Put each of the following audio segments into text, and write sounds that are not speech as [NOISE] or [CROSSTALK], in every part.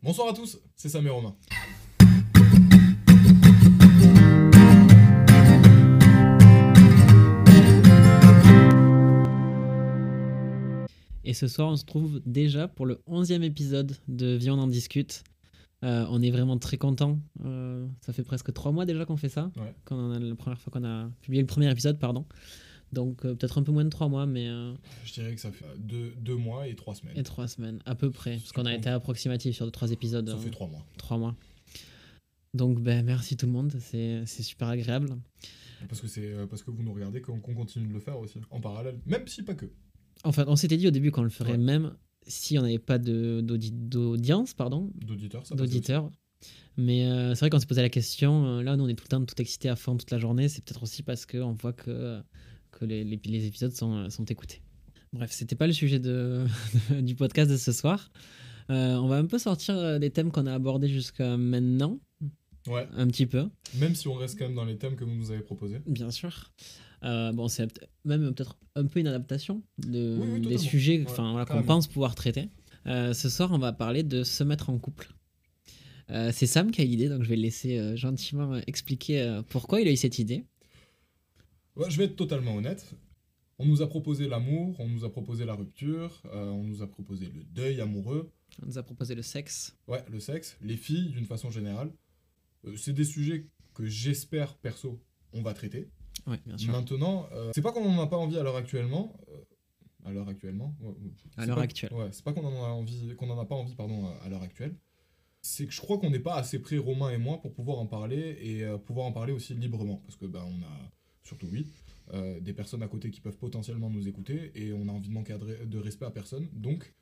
Bonsoir à tous, c'est Sam et Romain. Et ce soir, on se trouve déjà pour le 11e épisode de Viande en discute. Euh, on est vraiment très content. ça fait presque trois mois déjà qu'on fait ça. Ouais. Quand on a, la première fois qu'on a publié le premier épisode, pardon. Donc euh, peut-être un peu moins de trois mois, mais euh, Je dirais que ça fait deux, deux mois et trois semaines. et trois semaines à peu près, parce qu'on a été approximatif sur deux trois épisodes. Ça euh, fait trois mois. trois mois. Donc ben merci tout le monde, c'est super agréable. Parce que c'est euh, parce que vous nous regardez qu'on continue de le faire aussi, en parallèle. Même si pas que. Enfin, on s'était dit au début qu'on le ferait Ouais. même si on n'avait pas d'audience, pardon, D'auditeurs, ça d'auditeurs. Mais euh, c'est vrai qu'on s'est posé la question, là nous on est tout le temps tout excité à fond toute la journée, c'est peut-être aussi parce qu'on voit que, que les, les- les épisodes sont, sont écoutés. Bref, c'était pas le sujet de, [LAUGHS] du podcast de ce soir. Euh, on va un peu sortir euh, des thèmes qu'on a abordés jusqu'à maintenant, Ouais, un petit peu, même si on reste quand même dans les thèmes que vous nous avez proposés. bien sûr. Euh, bon, c'est même peut-être un peu une adaptation de, Oui, oui, des sujets Ouais, enfin, voilà, qu'on pense pouvoir traiter. Euh, ce soir, on va parler de se mettre en couple. Euh, c'est Sam qui a l'idée, donc je vais le laisser gentiment expliquer pourquoi il a eu cette idée. Ouais, je vais être totalement honnête. On nous a proposé l'amour, on nous a proposé la rupture, euh, on nous a proposé le deuil amoureux, On nous a proposé le sexe. ouais, le sexe, les filles d'une façon générale. Euh, c'est des sujets que j'espère perso on va traiter. Oui, bien sûr. Maintenant, euh, c'est pas qu'on en a pas envie à l'heure actuellement. euh, à l'heure actuellement. ouais, ouais. À l'heure actuelle. Ouais, c'est pas qu'on en a envie, qu'on en a pas envie, pardon, à- l'heure actuelle. C'est que je crois qu'on n'est pas assez près, Romain et moi, pour pouvoir en parler et pouvoir en parler aussi librement, parce que ben on a surtout oui euh, des personnes à côté qui peuvent potentiellement nous écouter et on a envie de manquer de respect à personne. Donc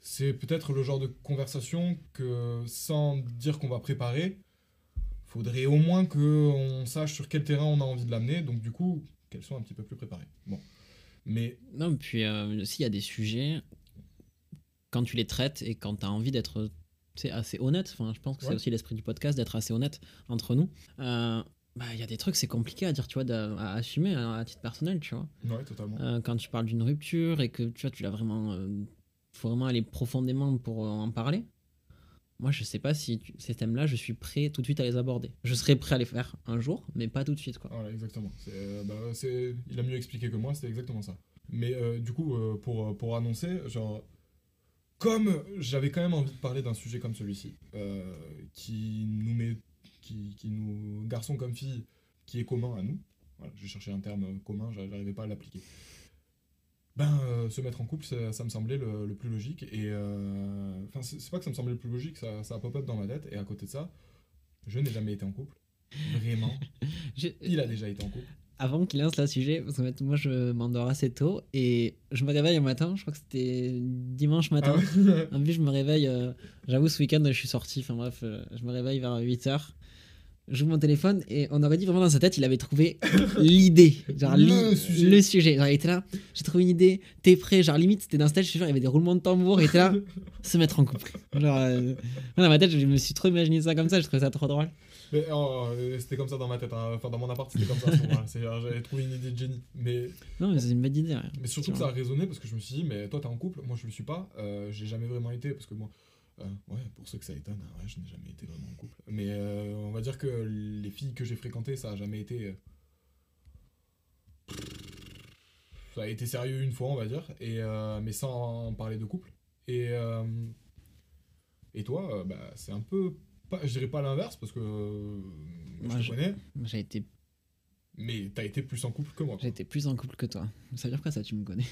c'est peut-être le genre de conversation que sans dire qu'on va préparer, faudrait au moins qu'on sache sur quel terrain on a envie de l'amener. Donc du coup, qu'elles soient un petit peu plus préparées. Bon, mais Non, puis euh, s'il y a des sujets, quand tu les traites et quand tu as envie d'être assez honnête, enfin, je pense que c'est aussi l'esprit du podcast, d'être assez honnête entre nous, euh, bah, il y a des trucs, c'est compliqué à dire, tu vois, à assumer hein, à, titre personnel, tu vois. ouais, totalement. Euh, quand tu parles d'une rupture et que tu vois, tu l'as vraiment. euh, faut vraiment aller profondément pour euh, en parler. Moi, je sais pas si tu- ces thèmes-là, je suis prêt tout de suite à les aborder. Je serais prêt à les faire un jour, mais pas tout de suite, quoi. Voilà, exactement. Euh, bah, il a mieux expliqué que moi, c'est exactement ça. Mais euh, du coup, pour, pour annoncer, genre, comme j'avais quand même envie de parler d'un sujet comme celui-ci, qui nous met, qui, qui nous, garçons comme filles, qui est commun à nous, voilà, j'ai cherché un terme commun, j'a- j'arrivais pas à l'appliquer. Ben, euh, se mettre en couple, ça, ça me semblait le, le plus logique. Et euh, enfin, c'est c'est pas que ça me semblait le plus logique, ça, ça a pop-up dans ma tête. Et à côté de ça, je n'ai jamais été en couple. Vraiment. [LAUGHS] Il a déjà été en couple. Avant qu'il lance le sujet, parce que moi je m'endors assez tôt et je me réveille un matin, je crois que c'était dimanche matin. Ah ouais [LAUGHS] En plus, je me réveille, euh, j'avoue, ce week-end je suis sorti, enfin bref, euh, je me réveille vers 8h. J'ouvre mon téléphone et on aurait dit vraiment dans sa tête, il avait trouvé l'idée. Genre Le li- sujet. Le sujet. Genre, il était là, j'ai trouvé une idée, t'es prêt? Genre limite, c'était d'un stage, je suis sûr, il y avait des roulements de tambour, il était là, se mettre en couple. Genre, euh, dans ma tête, je me suis trop imaginé ça comme ça, je trouvais ça trop drôle. Mais oh, euh, c'était comme ça dans ma tête, hein. enfin dans mon appart c'était comme ça. J'avais trouvé une idée de génie. Mais, Non, mais c'est une bonne idée. ouais. mais surtout que ça a résonné parce que je me suis dit, mais toi t'es en couple, moi je le suis pas, euh, j'ai jamais vraiment été parce que moi, ouais, pour ceux que ça étonne, hein, ouais, je n'ai jamais été vraiment en couple. Mais euh, on va dire que les filles que j'ai fréquentées, ça a jamais été. euh, Ça a été sérieux une fois, on va dire, et, euh, mais sans parler de couple. Et, euh, et toi, euh, bah, c'est un peu. Pas, je dirais pas l'inverse parce que euh, Moi, je te connais, J'ai été, mais t'as été plus en couple que moi. j'ai été plus en couple que toi. Ça veut dire quoi ça, tu me connais?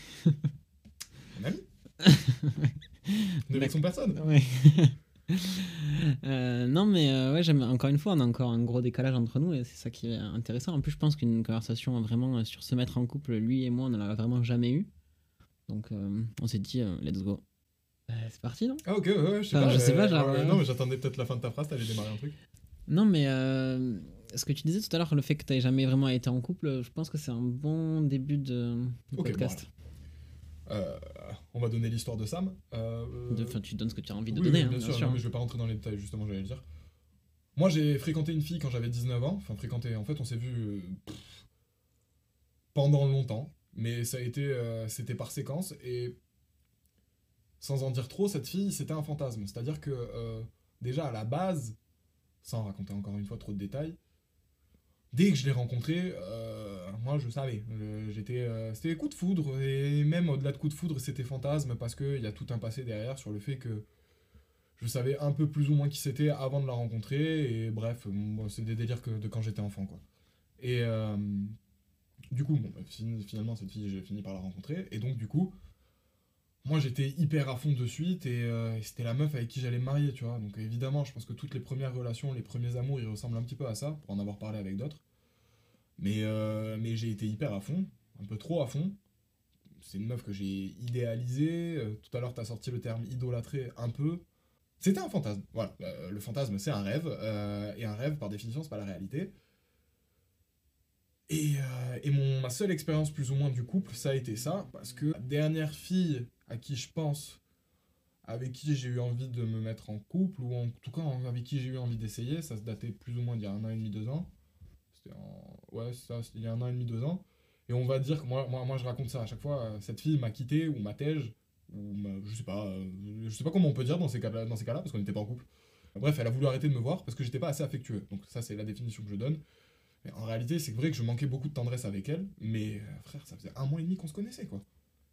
Mon Avec son personne Ouais. [LAUGHS] Euh, non, mais euh, ouais, j'aime encore une fois, on a encore un gros décalage entre nous et c'est ça qui est intéressant. En plus, je pense qu'une conversation vraiment euh, sur se mettre en couple, lui et moi, on ne l'a vraiment jamais eu. Donc, euh, on s'est dit, euh, let's go. Euh, c'est parti, non? Ah, ok, ouais, ouais, je sais Enfin, pas. je sais mais- pas, genre, ouais, euh, Non, mais j'attendais peut-être la fin de ta phrase, t'allais démarrer un truc. Non, mais euh, ce que tu disais tout à l'heure, le fait que tu n'aies jamais vraiment été en couple, je pense que c'est un bon début de, podcast. Euh, on va donner l'histoire de Sam. Euh, Enfin, tu donnes ce que tu as envie de oui, donner, oui, hein, bien, bien, sûr, sûr. non, mais je vais pas rentrer dans les détails, justement, j'allais le dire. Moi, j'ai fréquenté une fille quand j'avais 19 ans. Enfin, fréquenté, en fait, on s'est vu euh, pff, pendant longtemps. Mais ça a été. euh, c'était par séquence. Et sans en dire trop, cette fille, c'était un fantasme. C'est-à-dire que, déjà, à la base, sans raconter encore une fois trop de détails, dès que je l'ai rencontrée, euh, moi, je savais. J'étais, euh, c'était coup de foudre. Et même au-delà de coup de foudre, c'était fantasme parce qu'il y a tout un passé derrière sur le fait que je savais un peu plus ou moins qui c'était avant de la rencontrer et bref c'est des délires que de quand j'étais enfant quoi et euh, du coup bah, fin- finalement cette fille j'ai fini par la rencontrer et donc du coup moi j'étais hyper à fond de suite et, euh, et c'était la meuf avec qui j'allais me marier tu vois. Donc évidemment je pense que toutes les premières relations les premiers amours ils ressemblent un petit peu à ça pour en avoir parlé avec d'autres. Mais euh, mais j'ai été hyper à fond un peu trop à fond. C'est une meuf que j'ai idéalisée. Euh, tout à l'heure t'as sorti le terme idolâtré un peu. C'était un fantasme, voilà. Le fantasme, c'est un rêve, et un rêve, par définition, c'est pas la réalité. Et, et mon, ma seule expérience, plus ou moins, du couple, ça a été ça, parce que la dernière fille à qui je pense, avec qui j'ai eu envie de me mettre en couple, ou en tout cas avec qui j'ai eu envie d'essayer, ça se datait plus ou moins d'il y a un an et demi, deux ans. C'était en... Ouais, ça, il y a un an et demi, deux ans. Et on va dire que moi, moi, moi je raconte ça à chaque fois, euh, cette fille m'a quitté, ou m'a tège, ou je sais pas, euh, je sais pas comment on peut dire dans ces cas-là, dans ces cas-là parce qu'on n'était pas en couple. Bref, elle a voulu arrêter de me voir parce que j'étais pas assez affectueux. Donc ça, c'est la définition que je donne. Mais en réalité, c'est vrai que je manquais beaucoup de tendresse avec elle, mais euh, frère, ça faisait un mois et demi qu'on se connaissait, quoi.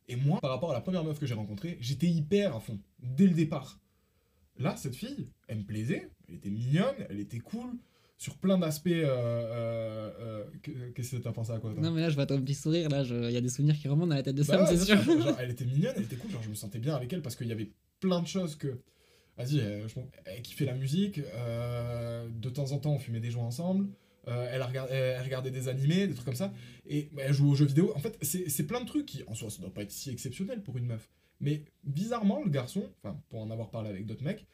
Et moi, par rapport à la première meuf que j'ai rencontrée, j'étais hyper à fond, dès le départ. Là, cette fille, elle me plaisait, elle était mignonne, elle était cool, sur plein d'aspects. Euh, euh, euh, que- Qu'est-ce que t'as pensé à quoi Non, mais là, je vois ton petit sourire, là, il y a des souvenirs qui remontent dans la tête de Bah Sam, c'est sûr. genre, [LAUGHS] elle était mignonne, elle était cool, genre je me sentais bien avec elle parce qu'il y avait plein de choses que. Vas-y, je m'en- elle kiffait la musique, de temps en temps on fumait des joints ensemble, euh, elle, regardait, elle regardait des animés, des trucs comme ça, et bah, elle jouait aux jeux vidéo. En fait, c'est plein de trucs qui, en soi, ça doit pas être si exceptionnel pour une meuf. Mais bizarrement, le garçon, enfin, pour en avoir parlé avec d'autres mecs,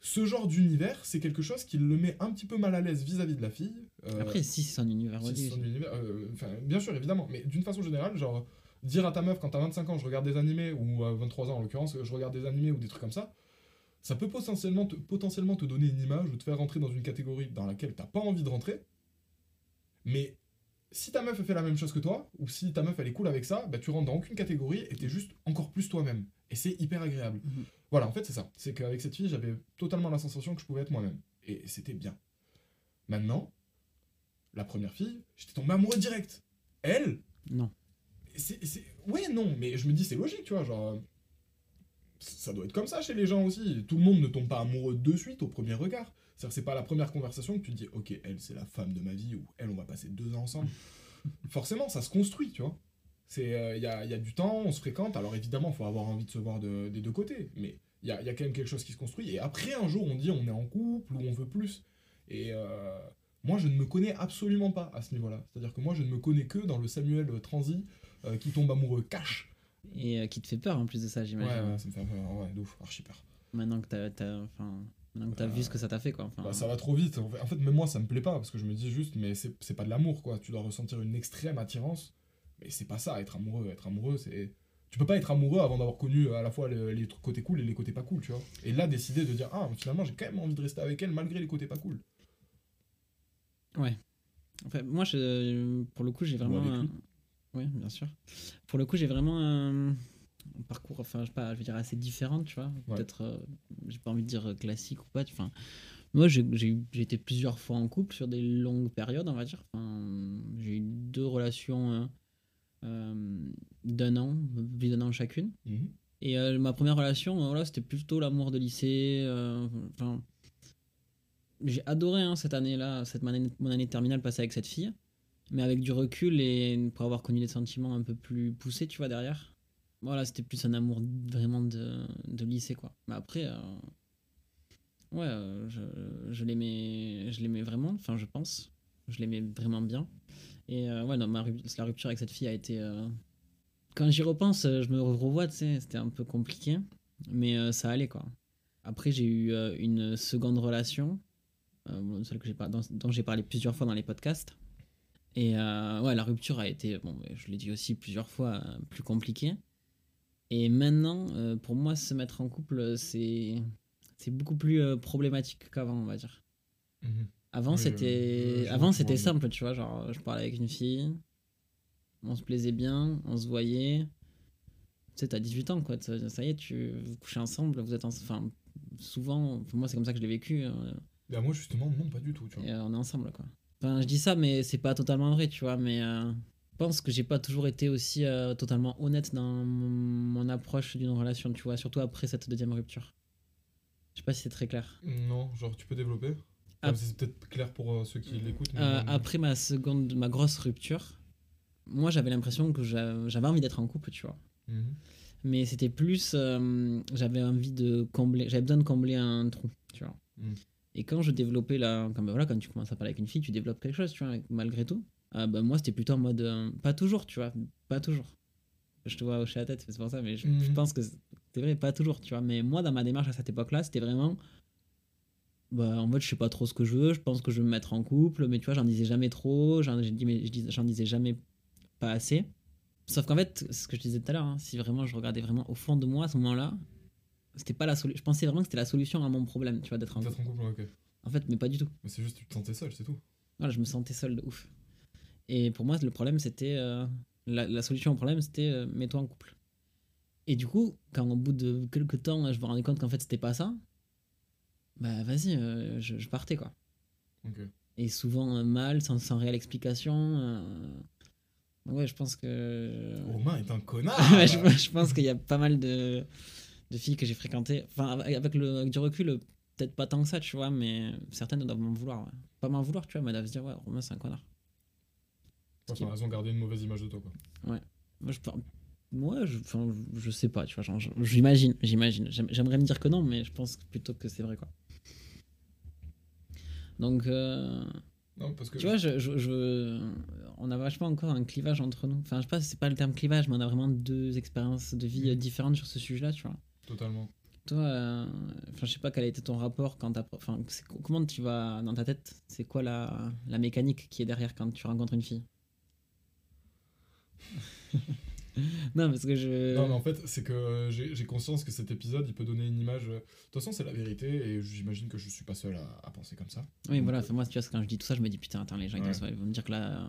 ce genre d'univers, c'est quelque chose qui le met un petit peu mal à l'aise vis-à-vis de la fille. Euh, Après, si, c'est son univers. si, son univers, euh, bien sûr, évidemment, mais d'une façon générale, genre, dire à ta meuf quand t'as 25 ans, je regarde des animés, ou à 23 ans en l'occurrence, je regarde des animés ou des trucs comme ça, ça peut potentiellement te, potentiellement te donner une image ou te faire rentrer dans une catégorie dans laquelle t'as pas envie de rentrer. Mais si ta meuf fait la même chose que toi, ou si ta meuf elle est cool avec ça, bah tu rentres dans aucune catégorie et t'es juste encore plus toi-même. Et c'est hyper agréable. Mhm. Voilà, en fait c'est ça. C'est qu'avec cette fille, j'avais totalement la sensation que je pouvais être moi-même. Et c'était bien. Maintenant, la première fille, j'étais tombé amoureux direct. Elle, Non. c'est, c'est... Ouais, non, mais je me dis c'est logique, tu vois, genre... euh, Ça doit être comme ça chez les gens aussi. Tout le monde ne tombe pas amoureux de suite au premier regard. C'est-à-dire c'est pas la première conversation que tu te dis ok, elle c'est la femme de ma vie ou elle on va passer deux ans ensemble. [LAUGHS] Forcément, ça se construit, tu vois. Il y, a, y a du temps, on se fréquente, alors évidemment, il faut avoir envie de se voir de- des deux côtés, mais il y a, y a quand même quelque chose qui se construit. Et après, un jour, on dit on est en couple ou on veut plus. Et euh, moi, je ne me connais absolument pas à ce niveau-là. C'est-à-dire que moi, je ne me connais que dans le Samuel Transi euh, qui tombe amoureux cash. Et euh, qui te fait peur en plus de ça, Ouais, j'imagine. ouais, ça me fait peur, ouais, de ouf, archi peur. Maintenant que t'as, t'as- maintenant que t'as vu ce que ça t'a fait, quoi. Bah, ça va trop vite. En fait- même moi, ça me plaît pas parce que je me dis juste, mais c'est c'est pas de l'amour, quoi. Tu dois ressentir une extrême attirance, mais c'est pas ça, être amoureux. Être amoureux, c'est. Tu peux pas être amoureux avant d'avoir connu euh, à la fois le- les trucs côtés cool et les côtés pas cool, tu vois. Et là, décider de dire, ah, finalement, j'ai quand même envie de rester avec elle malgré les côtés pas cool. Ouais. Enfin, moi, je, pour le coup, j'ai vraiment. avec un- lui. Oui, bien sûr. Pour le coup, j'ai vraiment un, parcours, enfin, je sais pas, je veux dire assez différent, tu vois. Ouais. Peut-être, euh, j'ai pas envie de dire euh, classique ou pas. Enfin, moi, j'ai été plusieurs fois en couple sur des longues périodes, on va dire. Enfin, j'ai eu deux relations euh, euh, d'un an, plus d'un an chacune. Mhm. Et ma première relation, voilà, c'était plutôt l'amour de lycée. Enfin, j'ai adoré hein, cette année-là, cette mon année, mon année terminale passée avec cette fille. Mais avec du recul et pour avoir connu des sentiments un peu plus poussés, tu vois, derrière. Voilà, c'était plus un amour vraiment de, de lycée, quoi. Mais après, euh, ouais, euh, je, je l'aimais vraiment, enfin, je pense. Je l'aimais vraiment bien. Et euh, ouais, non, ma, la rupture avec cette fille a été. euh, Quand j'y repense, je me revois, tu sais, c'était un peu compliqué. Mais euh, ça allait, quoi. Après, j'ai eu une seconde relation, dont j'ai parlé plusieurs fois dans les podcasts. Et euh, ouais, la rupture a été, bon, je l'ai dit aussi plusieurs fois, euh, plus compliquée. Et maintenant, euh, pour moi, se mettre en couple, c'est c'est beaucoup plus problématique qu'avant, on va dire. Mhm. Avant, Oui, c'était avant c'était simple, tu vois, genre je parlais avec une fille, on se plaisait bien, on se voyait. Tu sais, t'as 18 ans, quoi. Ça y est, tu vous couchez ensemble, vous êtes en... Enfin, souvent, pour moi, c'est comme ça que je l'ai vécu. Bah, moi, justement, non, pas du tout, tu vois. et on est ensemble, quoi. Enfin, je dis ça, mais c'est pas totalement vrai, tu vois. Mais euh, je pense que j'ai pas toujours été aussi euh, totalement honnête dans mon, mon approche d'une relation, tu vois, surtout après cette deuxième rupture. Je sais pas si c'est très clair. Non, genre, tu peux développer Ah. Comme c'est peut-être clair pour euh, ceux qui l'écoutent. mais Euh, après ma seconde, ma grosse rupture, moi j'avais l'impression que j'a- j'avais envie d'être en couple, tu vois. Mhm. Mais c'était plus, euh, j'avais envie de combler, j'avais besoin de combler un trou, tu vois. Mm. Et quand je développais la, quand, ben voilà, quand tu commences à parler avec une fille, tu développes quelque chose, tu vois, malgré tout. Ah, ben moi c'était plutôt en mode, euh, pas toujours, tu vois, pas toujours. Je te vois hocher la tête, c'est pour ça, mais je, je Mhm. pense que c'est vrai, pas toujours, tu vois. Mais moi dans ma démarche à cette époque-là, c'était vraiment, bah, en fait, je sais pas trop ce que je veux. Je pense que je veux me mettre en couple, mais tu vois, j'en disais jamais trop. J'en, disais jamais pas assez. Sauf qu'en fait, ce que je disais tout à l'heure, hein, si vraiment je regardais vraiment au fond de moi à ce moment-là, c'était pas la solution. Je pensais vraiment que c'était la solution à mon problème, tu vois, d'être en couple. en couple, ok. En fait, mais pas du tout. Mais c'est juste, tu te sentais seul, c'est tout. Voilà, je me sentais seul de ouf. Et pour moi, le problème, c'était. euh, la, la solution au problème, c'était euh, mets-toi en couple. Et du coup, quand au bout de quelques temps, je me rendais compte qu'en fait, c'était pas ça, bah vas-y, euh, je, je partais quoi. Ok. Et souvent euh, mal, sans, sans réelle explication. euh, Ouais, je pense que. Romain est un connard [LAUGHS] Ouais, je, je pense qu'il y a pas mal de, de filles que j'ai fréquentées. Enfin, avec, le, avec du recul, peut-être pas tant que ça, tu vois, mais certaines doivent m'en vouloir. ouais. Pas m'en vouloir, tu vois, mais doivent se dire, ouais, Romain, c'est un connard. Enfin, t'as raison de garder une mauvaise image de toi, quoi. Moi, je. Moi, je, enfin, je sais pas, tu vois, genre, j'imagine, j'imagine. J'aime- J'aimerais me dire que non, mais je pense plutôt que c'est vrai, quoi. Donc, euh, Non, parce que. tu vois, je, je- je- on a vachement encore un clivage entre nous. Enfin, je sais pas c'est pas le terme clivage, mais on a vraiment deux expériences de vie Mhm. différentes sur ce sujet-là, tu vois. Totalement. Toi, euh, je sais pas quel a été ton rapport quand t'as. Enfin, comment tu vas dans ta tête? C'est quoi la, la mécanique qui est derrière quand tu rencontres une fille? [LAUGHS] Non, parce que je. Non, mais en fait, c'est que j'ai conscience que cet épisode, il peut donner une image. euh, De toute façon, c'est la vérité, et j'imagine que je suis pas seul à, à penser comme ça. Oui, Donc, voilà, euh, moi, tu vois, quand je dis tout ça, je me dis putain, attends, les gens Ouais. ils vont me dire que là.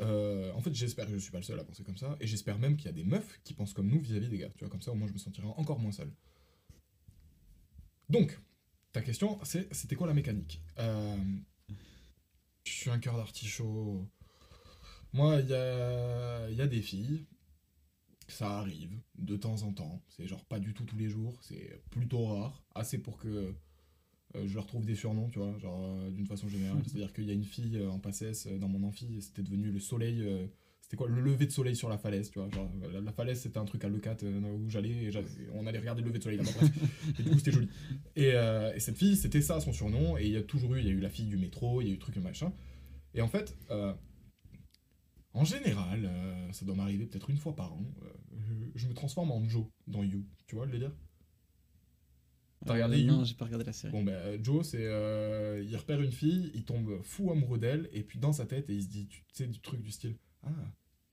Euh, en fait, j'espère que je suis pas le seul à penser comme ça, et j'espère même qu'il y a des meufs qui pensent comme nous vis-à-vis des gars. Tu vois, comme ça, au moins, je me sentirai encore moins seul. Donc, ta question, c'était quoi la mécanique? Euh, Je suis un cœur d'artichaut. Moi, il y a, des filles, ça arrive de temps en temps. C'est genre pas du tout tous les jours, c'est plutôt rare, assez pour que je leur trouve des surnoms, tu vois, genre euh, d'une façon générale. [LAUGHS] C'est-à-dire qu'il y a une fille euh, en passesse euh, dans mon amphi, c'était devenu le soleil. euh, c'était quoi Le lever de soleil sur la falaise, tu vois. Genre, la, la falaise, c'était un truc à Leucate euh, où j'allais et on allait regarder le lever de soleil là-bas. [LAUGHS] et du coup, c'était joli. Et, euh, et cette fille, c'était ça son surnom. Et il y a toujours eu, il y a eu la fille du métro, il y a eu truc et machin. Et en fait, euh, en général, euh, ça doit m'arriver peut-être une fois par an. euh, je, je me transforme en Joe dans You. Tu vois le délire? T'as regardé euh, You Non, j'ai pas regardé la série. Bon, ben, Joe, c'est. euh, il repère une fille, il tombe fou amoureux d'elle, et puis dans sa tête, et il se dit, tu sais, du truc du style Ah,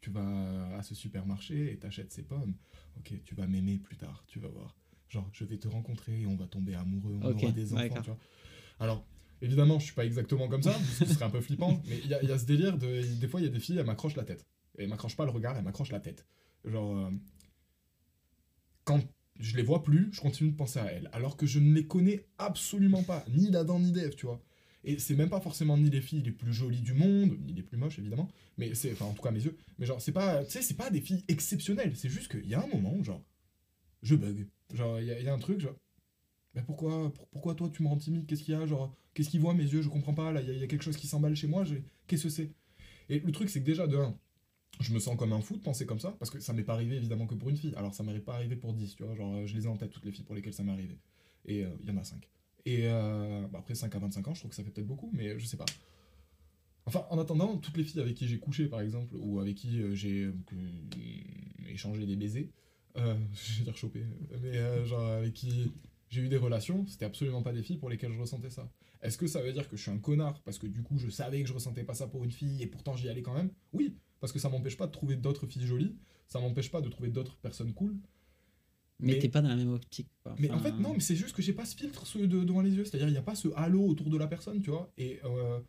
tu vas à ce supermarché et t'achètes ces pommes. Ok, tu vas m'aimer plus tard, tu vas voir. Genre, je vais te rencontrer et on va tomber amoureux, on Ok, aura des enfants, tu vois. Alors, évidemment, je suis pas exactement comme ça, parce que ce serait un peu flippant, [LAUGHS] mais il y y a ce délire de. Des fois, il y a des filles, elles m'accrochent la tête. Et elles m'accrochent pas le regard, elles m'accrochent la tête. Genre. euh, quand je les vois plus, je continue de penser à elles. Alors que je ne les connais absolument pas, ni d'Adam ni d'Ève, tu vois. Et c'est même pas forcément ni les filles les plus jolies du monde, ni les plus moches évidemment, mais c'est, enfin en tout cas à mes yeux, mais genre c'est pas, tu sais, c'est pas des filles exceptionnelles, c'est juste qu'il y a un moment où genre, je bug. Genre, il y, a- un truc, genre, mais pourquoi, pour- pourquoi toi tu me rends timide? Qu'est-ce qu'il y a Genre, qu'est-ce qu'il voit mes yeux? Je comprends pas, là, il y, y a quelque chose qui s'emballe chez moi, qu'est-ce que c'est? Et le truc, c'est que déjà, de un, je me sens comme un fou de penser comme ça, parce que ça m'est pas arrivé évidemment que pour une fille. Alors, ça m'est pas arrivé pour 10, tu vois, genre, je les ai en tête, toutes les filles pour lesquelles ça m'est arrivé. Et euh, il y en a 5. Et euh, bah, après 5 à 25 ans, je trouve que ça fait peut-être beaucoup, mais je sais pas. Enfin, en attendant, toutes les filles avec qui j'ai couché, par exemple, ou avec qui euh, j'ai euh, échangé des baisers, euh, [LAUGHS] je vais dire chopé, mais euh, genre avec qui j'ai eu des relations, c'était absolument pas des filles pour lesquelles je ressentais ça. Est-ce que ça veut dire que je suis un connard parce que du coup je savais que je ressentais pas ça pour une fille et pourtant j'y allais quand même? Oui, parce que ça m'empêche pas de trouver d'autres filles jolies, ça m'empêche pas de trouver d'autres personnes cool. Mais, Mais- t'es pas dans la même optique. quoi. Mais en fait, non, mais c'est juste que j'ai pas ce filtre ce de- devant les yeux. C'est-à-dire, il n'y a pas ce halo autour de la personne, tu vois. Et euh,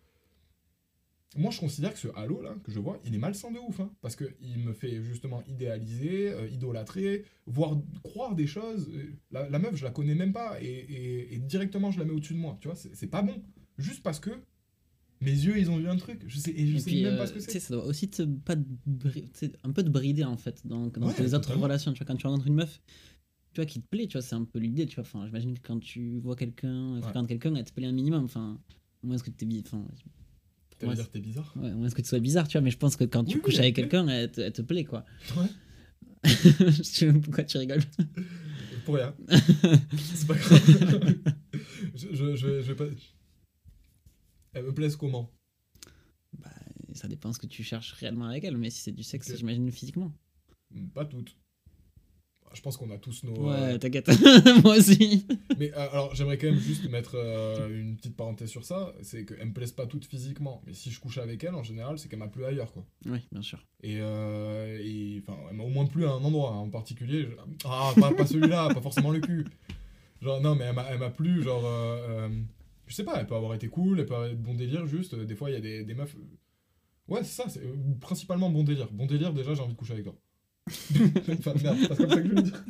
moi, je considère que ce halo, là, que je vois, il est malsain de ouf. Hein, parce qu'il me fait justement idéaliser, euh, idolâtrer, voire croire des choses. Euh, La, la meuf, je la connais même pas. Et, et- et directement, je la mets au-dessus de moi. Tu vois, c'est c'est pas bon. Juste parce que mes yeux, ils ont vu un truc. Je sais, et je Et sais puis, même euh, pas ce que tu c'est. ça doit aussi te, pas tu un peu te brider en fait dans, dans Ouais, tes autres relations. Tu vois, quand tu rencontres une meuf, tu vois, qui te plaît, tu vois, c'est un peu l'idée, tu vois. Enfin, j'imagine que quand tu vois quelqu'un, fréquentes quelqu'un, elle te plaît un minimum. Enfin, au moins est-ce que t'es bi- enfin, moi, veut dire que t'es bizarre. Ouais, moins est-ce que tu sois bizarre, tu vois, mais je pense que quand tu Oui, couches oui, avec quelqu'un, elle, te- elle te plaît, quoi. [LAUGHS] Ouais. [LAUGHS] je sais même pourquoi tu rigoles. Pour rien. [LAUGHS] c'est pas grave. je, je, je, je vais pas. Elle me plaise comment Bah, ça dépend ce que tu cherches réellement avec elle, mais si c'est du sexe, j'imagine physiquement. Pas toutes. Je pense qu'on a tous nos. Ouais, euh, t'inquiète. [LAUGHS] Moi aussi. Mais euh, alors, j'aimerais quand même juste mettre euh, une petite parenthèse sur ça. C'est qu'elle me plaise pas toutes physiquement. Mais si je couche avec elle, en général, c'est qu'elle m'a plu ailleurs, quoi. Oui, bien sûr. Et, euh, et enfin, elle m'a au moins plu à un endroit hein, en particulier. Je- Ah, pas, pas celui-là, pas forcément le cul. Genre, non, mais elle m'a- elle m'a plu, genre. Je sais pas, elle peut avoir été cool, elle peut avoir être bon délire, juste. euh, Des fois, il y a des, des meufs. euh, Ouais, c'est ça, c'est principalement bon délire. Bon délire, déjà, j'ai envie de coucher avec toi. [LAUGHS] enfin, merde, c'est comme ça que je veux dire.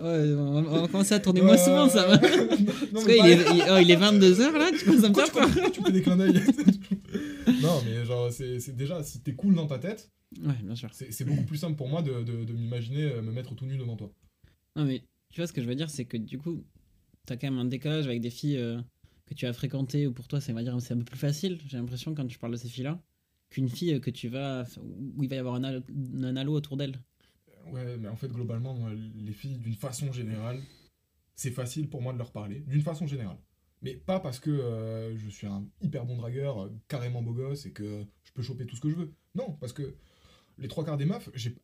Ouais, on va, commencer à tourner moins souvent, ça va. Parce qu'il est, il, oh, il est 22h là, tu commences à me faire tu, fais des clins d'œil [LAUGHS] Non, mais genre, c'est déjà, si t'es cool dans ta tête, Ouais, bien sûr. c'est beaucoup plus simple pour moi de, de, de m'imaginer euh, me mettre tout nu devant toi. Non, mais tu vois, ce que je veux dire, c'est que du coup, t'as quand même un décalage avec des filles euh, que tu as fréquentées, ou pour toi, c'est un peu plus facile, j'ai l'impression, quand tu parles de ces filles-là, qu'une fille que tu vas. où il va y avoir un halo, autour d'elle. Ouais, mais en fait, globalement, les filles, d'une façon générale, c'est facile pour moi de leur parler, d'une façon générale. Mais pas parce que euh, je suis un hyper bon dragueur, euh, carrément beau gosse, et que je peux choper tout ce que je veux. Non, parce que les trois quarts des meufs, j'ai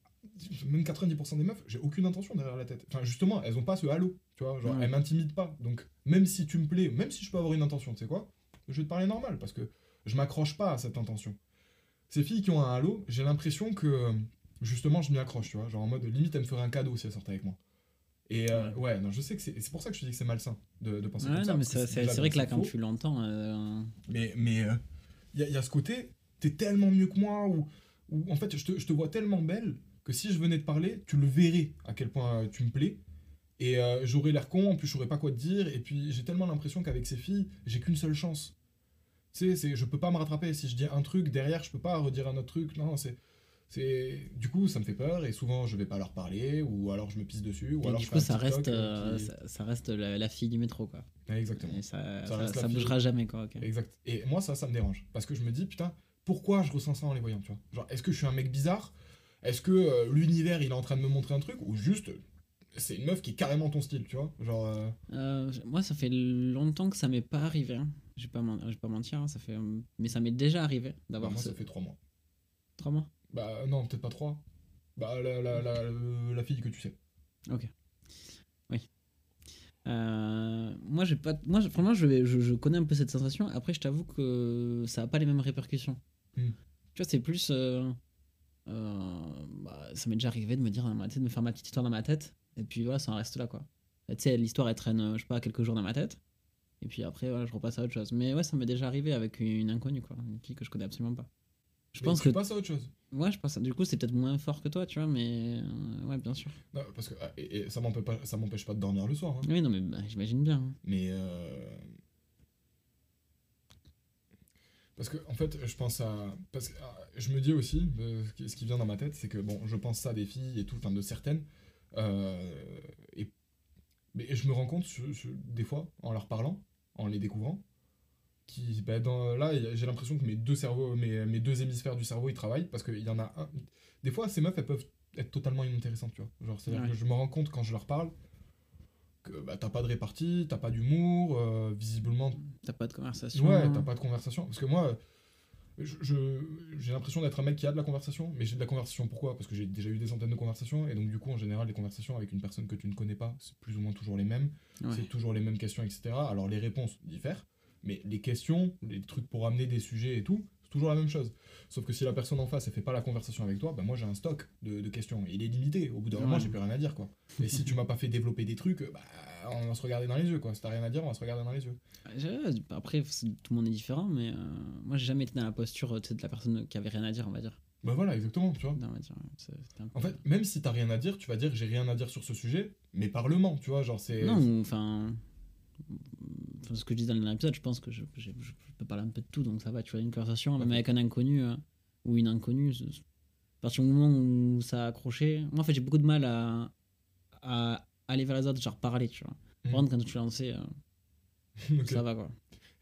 même 90% des meufs, j'ai aucune intention derrière la tête. Enfin, justement, elles ont pas ce halo, tu vois, genre, Ouais. elles m'intimident pas. Donc, même si tu me plais, même si je peux avoir une intention, tu sais quoi, je vais te parler normal, parce que je m'accroche pas à cette intention. Ces filles qui ont un halo, j'ai l'impression que, euh, justement, je m'y accroche, tu vois, genre en mode, limite, elles me feraient un cadeau si elles sortaient avec moi. Et euh, ouais. non, je sais que c'est c'est pour ça que je te dis que c'est malsain de, de penser Ouais, comme ça. non, mais parce que c'est vrai que là, quand tu l'entends. euh, Mais mais il y, a- y a ce côté, t'es tellement mieux que moi, ou, ou en fait, je te, je te vois tellement belle que si je venais te parler, tu le verrais à quel point euh, tu me plais. Et euh, j'aurais l'air con, en plus je saurais pas quoi te dire, et puis j'ai tellement l'impression qu'avec ces filles, j'ai qu'une seule chance. Tu sais, je peux pas me rattraper. Si je dis un truc, derrière, je peux pas redire un autre truc. Non, c'est. c'est Du coup, ça me fait peur, et souvent je vais pas leur parler, ou alors je me pisse dessus, ou et alors du je coup, un ça reste, euh, euh, qui- ça, ça reste la, la fille du métro, quoi. Ouais, Exactement. Et ça, Ça fille. bougera jamais, quoi. Exact. Et moi, ça, ça me dérange. Parce que je me dis, putain, pourquoi je ressens ça en les voyant, tu vois? Genre, est-ce que je suis un mec bizarre? Est-ce que euh, l'univers, il est en train de me montrer un truc Ou juste, c'est une meuf qui est carrément ton style, tu vois Genre, euh, Euh, moi, ça fait longtemps que ça m'est pas arrivé. Hein. Je vais pas, pas mentir, hein, ça fait, mais ça m'est déjà arrivé bah, d'avoir moi, ce... ça fait trois mois. trois mois. Bah, non, peut-être pas trois. Bah, la, la, la, la fille que tu sais. Ok. Oui. Moi, j'ai pas. Moi, vraiment, je, je, je connais un peu cette sensation. Après, je t'avoue que ça a pas les mêmes répercussions. Hmm. Tu vois, c'est plus. Euh, bah, ça m'est déjà arrivé de me dire de me faire ma petite histoire dans ma tête. Et puis voilà, ça en reste là, quoi. Tu sais, l'histoire, elle traîne, euh, je sais pas, quelques jours dans ma tête. Et puis après, voilà, je repasse à autre chose. Mais ouais, ça m'est déjà arrivé avec une inconnue, quoi. Une fille que je connais absolument pas. Je Mais pense tu que. passes à autre chose. Ouais, je pense. Du coup, c'est peut-être moins fort que toi, tu vois, mais. euh, ouais, bien sûr. Non, parce que ah, et, et ça m'empêche pas, ça m'empêche pas de dormir le soir. hein. Oui, non, mais bah, j'imagine bien. hein. Mais euh, parce que en fait, je pense à parce que je me dis aussi euh, ce qui- vient dans ma tête, c'est que bon, je pense ça des filles et tout, enfin de certaines. Euh, et, mais je me rends compte, je- je- des fois, en leur parlant, en les découvrant, qui, bah, dans, là, j'ai l'impression que mes deux cerveaux, mes, mes deux hémisphères du cerveau, ils travaillent parce qu'il y en a un. Des fois, ces meufs, elles peuvent être totalement inintéressantes, tu vois. Genre, c'est-à-dire Ouais. que je me rends compte quand je leur parle que bah, t'as pas de répartie, t'as pas d'humour, euh, visiblement, T'as pas de conversation. Ouais, t'as pas de conversation. Parce que moi, je- je- j'ai l'impression d'être un mec qui a de la conversation, mais j'ai de la conversation pourquoi? Parce que j'ai déjà eu des centaines de conversations, et donc du coup, en général, les conversations avec une personne que tu ne connais pas, c'est plus ou moins toujours les mêmes, Ouais. c'est toujours les mêmes questions, etc. Alors les réponses diffèrent, mais les questions, les trucs pour amener des sujets et tout, toujours la même chose. Sauf que si la personne en face, elle fait pas la conversation avec toi, bah moi j'ai un stock de, de questions. Il est limité. Au bout d'un moment, j'ai plus rien à dire, quoi. Et si tu m'as pas fait développer des trucs, bah on va se regarder dans les yeux, quoi. Si t'as rien à dire, on va se regarder dans les yeux. Après, tout le monde est différent, mais euh, moi j'ai jamais été dans la posture de la personne qui avait rien à dire, on va dire. Bah voilà, exactement, tu vois. Non, dire En fait, même si t'as rien à dire, tu vas dire j'ai rien à dire sur ce sujet, mais parlement, tu vois, genre c'est. Non, enfin. Enfin, Ce que je dis dans l'épisode, je pense que je, je- je peux parler un peu de tout, donc ça va. Tu vois, une conversation, même avec un inconnu euh, ou une inconnue, à partir du moment où ça a accroché. Moi, en fait, j'ai beaucoup de mal à, à aller vers les autres, genre parler, tu vois. Mhm. Par contre, quand tu l'as lancé, euh, [LAUGHS] ça va quoi.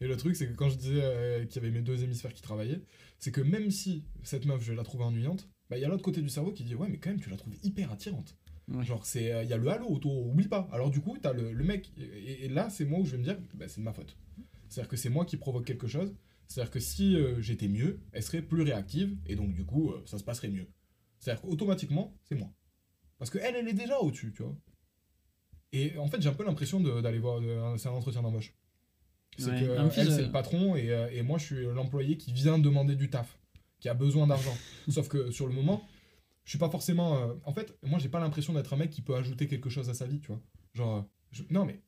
Et le truc, c'est que quand je disais euh, qu'il y avait mes deux hémisphères qui travaillaient, c'est que même si cette meuf, je la trouve ennuyante, bah il y a l'autre côté du cerveau qui dit ouais, mais quand même, tu la trouves hyper attirante. Ouais. Genre, c'est euh, il y a le halo autour, oublie pas. Alors du coup, t'as le, le mec, et, et là, c'est moi où je vais me dire, bah, c'est de ma faute. C'est-à-dire que c'est moi qui provoque quelque chose. C'est-à-dire que si euh, j'étais mieux, elle serait plus réactive, et donc du coup, euh, ça se passerait mieux. C'est-à-dire qu'automatiquement, c'est moi. Parce qu'elle, elle est déjà au-dessus, tu vois. Et en fait, j'ai un peu l'impression d'aller voir, c'est un entretien d'embauche. C'est Ouais. que elle, c'est le patron, et, et moi, je suis l'employé qui vient demander du taf, qui a besoin d'argent. Sauf que sur le moment, je suis pas forcément. euh, En fait, moi, j'ai pas l'impression d'être un mec qui peut ajouter quelque chose à sa vie, tu vois. Genre, euh, je- non, mais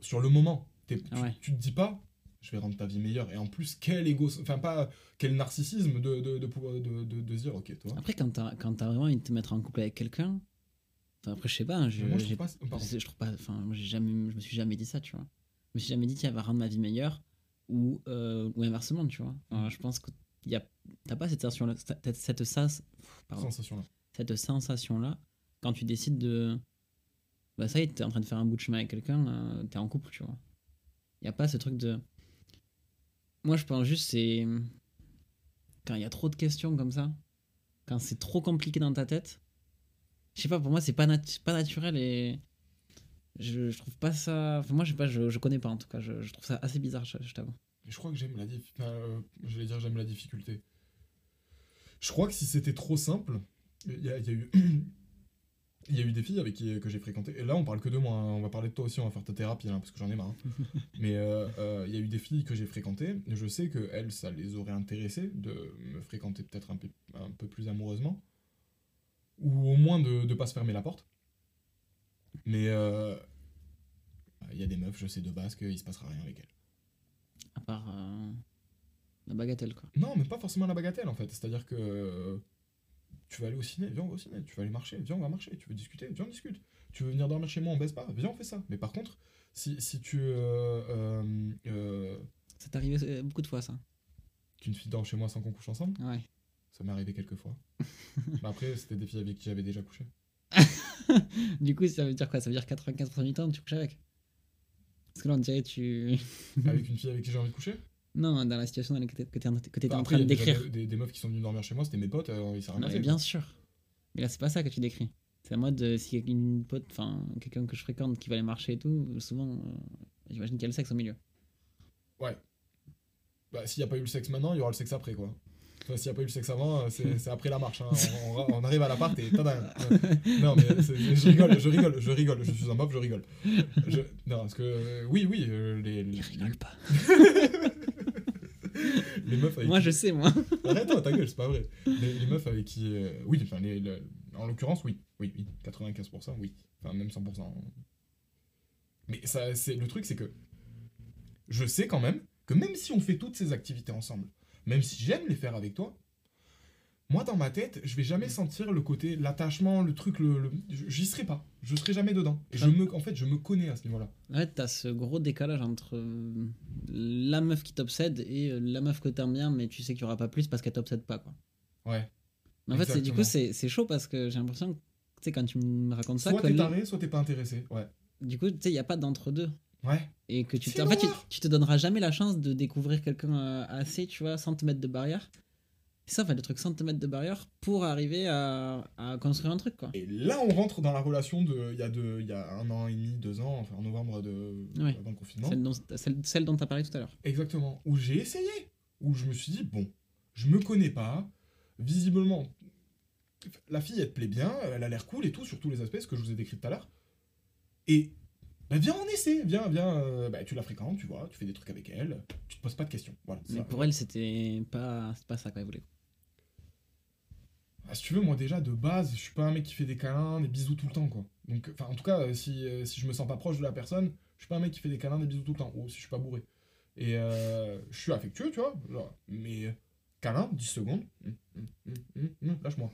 sur le moment, tu, Ouais. tu te dis pas, je vais rendre ta vie meilleure. Et en plus, quel égo, enfin, pas quel narcissisme de, de, de, pouvoir- de, de, de se dire, ok, toi. Après, quand t'as quand t'as vraiment envie de te mettre en couple avec quelqu'un, après, je sais pas, hein, je, moi, je trouve pas. je, trouve pas, enfin, moi, j'ai jamais, je me suis jamais dit ça, tu vois. Je me suis jamais dit, tiens, elle va rendre ma vie meilleure, ou, euh, ou inversement, tu vois. Je pense que y a, t'as pas cette sensation-là, cette, cette, Sensation là. cette sensation-là, quand tu décides de. Bah, ça y est, t'es en train de faire un bout de chemin avec quelqu'un, euh, t'es en couple, tu vois. Y a pas ce truc de. Moi, je pense juste, c'est. Quand il y a trop de questions comme ça, quand c'est trop compliqué dans ta tête, je sais pas, pour moi, c'est pas, nat- pas naturel et. Je, je trouve pas ça. Enfin, moi, je sais pas, je, je connais pas en tout cas, je, je trouve ça assez bizarre, je, je t'avoue. Je crois que j'aime la dif- enfin, euh, je vais dire j'aime la difficulté. Je crois que si c'était trop simple, il y, a il y a eu [CLEARS THROAT] il y a eu des filles avec qui que j'ai fréquenté. Et là on parle que de moi, hein. on va parler de toi aussi, on va faire ta thérapie là, parce que j'en ai marre. hein. [LAUGHS] Mais euh, euh, il y a eu des filles que j'ai fréquentées. Je sais que elles, ça les aurait intéressées de me fréquenter peut-être un peu un peu plus amoureusement, ou au moins de ne pas se fermer la porte. Mais euh, il y a des meufs, je sais de base qu'il se passera rien avec elles. À part. euh, la bagatelle, quoi. Non, mais pas forcément la bagatelle en fait. C'est-à-dire que euh, tu vas aller au ciné, viens on va au ciné. Tu vas aller marcher, viens on va marcher. Tu veux discuter, viens on discute. Tu veux venir dormir chez moi, on baisse pas, viens on fait ça. Mais par contre, si, si tu. Euh, euh, C'est arrivé beaucoup de fois, ça. qu'une fille dort chez moi sans qu'on couche ensemble, Ouais. ça m'est arrivé quelques fois. mais [LAUGHS] après, c'était des filles avec qui j'avais déjà couché. [LAUGHS] Du coup, ça veut dire quoi? Ça veut dire 95% du temps, tu couches avec? Parce que là, on dirait tu. [LAUGHS] avec une fille avec qui j'ai envie de coucher non, dans la situation dans laquelle tu étais, en Bah, train de déjà décrire. des, des- des meufs qui sont venues dormir chez moi, c'était mes potes, euh, ils rien Non, mais bien sûr. Mais là, c'est pas ça que tu décris. C'est à moi de. Si une pote, enfin, quelqu'un que je fréquente qui va aller marcher et tout, souvent, euh, j'imagine qu'il y a le sexe au milieu. Ouais. Bah, s'il n'y a pas eu le sexe maintenant, il y aura le sexe après, quoi. S'il n'y a pas eu le sexe avant, euh, c'est [LAUGHS] après la marche. hein. On, arrive à l'appart et. [LAUGHS] Ouais. Non, mais je rigole, je rigole, je rigole. Je suis un mob, je rigole. Je- non, parce que euh, oui, oui, euh, les, les, Il rigole pas. [LAUGHS] les meufs avec Moi, qui- je sais, moi. Arrête-toi, ta gueule, c'est pas vrai. Les, les meufs avec qui. euh, oui, enfin, les, le- en l'occurrence, oui. Oui, oui. 95%, oui. Enfin, même 100%. Mais ça, c'est, le truc, c'est que. Je sais quand même que même si on fait toutes ces activités ensemble, même si j'aime les faire avec toi, moi, dans ma tête, je vais jamais sentir le côté, l'attachement, le truc, le. le- j'y serai pas. Je serai jamais dedans. Et je me, en fait, je me connais à ce niveau-là. Ouais, t'as ce gros décalage entre euh, la meuf qui t'obsède et euh, la meuf que t'aimes bien, mais tu sais qu'il y aura pas plus parce qu'elle t'obsède pas, quoi. Ouais. Mais en fait, du coup, c'est c'est chaud parce que j'ai l'impression que sais, quand tu me racontes ça, soit t'es taré, soit t'es pas intéressé. Ouais. du coup, tu sais, il n'y a pas d'entre-deux. Ouais. Et que tu, en fait, tu, tu te donneras jamais la chance de découvrir quelqu'un euh, assez, tu vois, sans te mettre de barrière. C'est ça, en fait, le truc sans te mettre de barrière pour arriver à, à construire un truc, quoi. Et là, on rentre dans la relation de il y a y a un an et demi, deux ans, enfin en novembre de Ouais. avant le confinement. Celle dont, celle, celle dont tu as parlé tout à l'heure. Exactement. Où j'ai essayé. Où je me suis dit, bon, je me connais pas. Visiblement, la fille, elle te plaît bien. Elle a l'air cool et tout, sur tous les aspects, ce que je vous ai décrit tout à l'heure. Et, bah, viens en essayer. Viens, viens. euh, bah, tu la fréquentes, tu vois, tu fais des trucs avec elle. Tu te poses pas de questions. Voilà. Mais ça. pour elle, c'était pas, pas ça qu'elle voulait. Ah, si tu veux, moi déjà de base, je suis pas un mec qui fait des câlins, des bisous tout le temps, quoi. Donc, enfin, en tout cas, euh, si, euh, si je me sens pas proche de la personne, je suis pas un mec qui fait des câlins, des bisous tout le temps, ou si je suis pas bourré. Et euh, je suis affectueux, tu vois, genre, mais câlin, 10 secondes, hum, hum, hum, lâche-moi.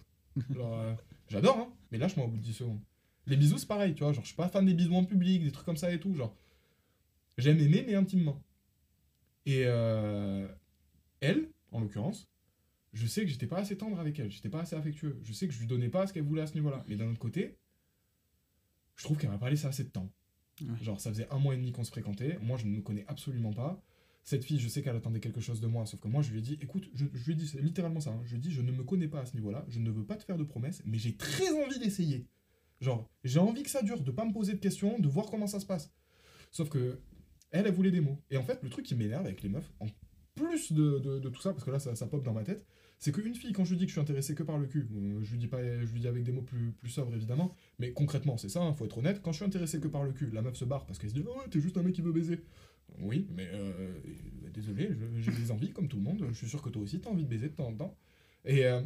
Genre, euh, j'adore, hein, mais lâche-moi au bout de 10 secondes. Les bisous, c'est pareil, tu vois, genre, je suis pas fan des bisous en public, des trucs comme ça et tout, genre, j'aime aimer, mais intimement. Et euh, elle, en l'occurrence, je sais que j'étais pas assez tendre avec elle, j'étais pas assez affectueux. Je sais que je lui donnais pas ce qu'elle voulait à ce niveau-là. Mais d'un autre côté, je trouve qu'elle m'a pas laissé assez de temps. Ouais. Genre, ça faisait un mois et demi qu'on se fréquentait. Moi, je ne me connais absolument pas. Cette fille, je sais qu'elle attendait quelque chose de moi, sauf que moi, je lui ai dit, écoute, je, je lui ai dit, littéralement ça. hein. je lui ai dit, je ne me connais pas à ce niveau-là, je ne veux pas te faire de promesses, mais j'ai très envie d'essayer. Genre, j'ai envie que ça dure, de pas me poser de questions, de voir comment ça se passe. Sauf que, elle, elle voulait des mots. Et en fait, le truc qui m'énerve avec les meufs, en plus de, de- tout ça, parce que là, ça, ça pop dans ma tête, c'est qu'une fille, quand je lui dis que je suis intéressé que par le cul, euh, je lui dis pas, je lui dis avec des mots plus, plus sobres évidemment, mais concrètement, c'est ça, hein, faut être honnête. Quand je suis intéressé que par le cul, la meuf se barre parce qu'elle se dit, oh ouais, t'es juste un mec qui veut baiser. Oui, mais euh, euh, désolé, j'ai des envies comme tout le monde. Je suis sûr que toi aussi, t'as envie de baiser de temps en temps. Et euh,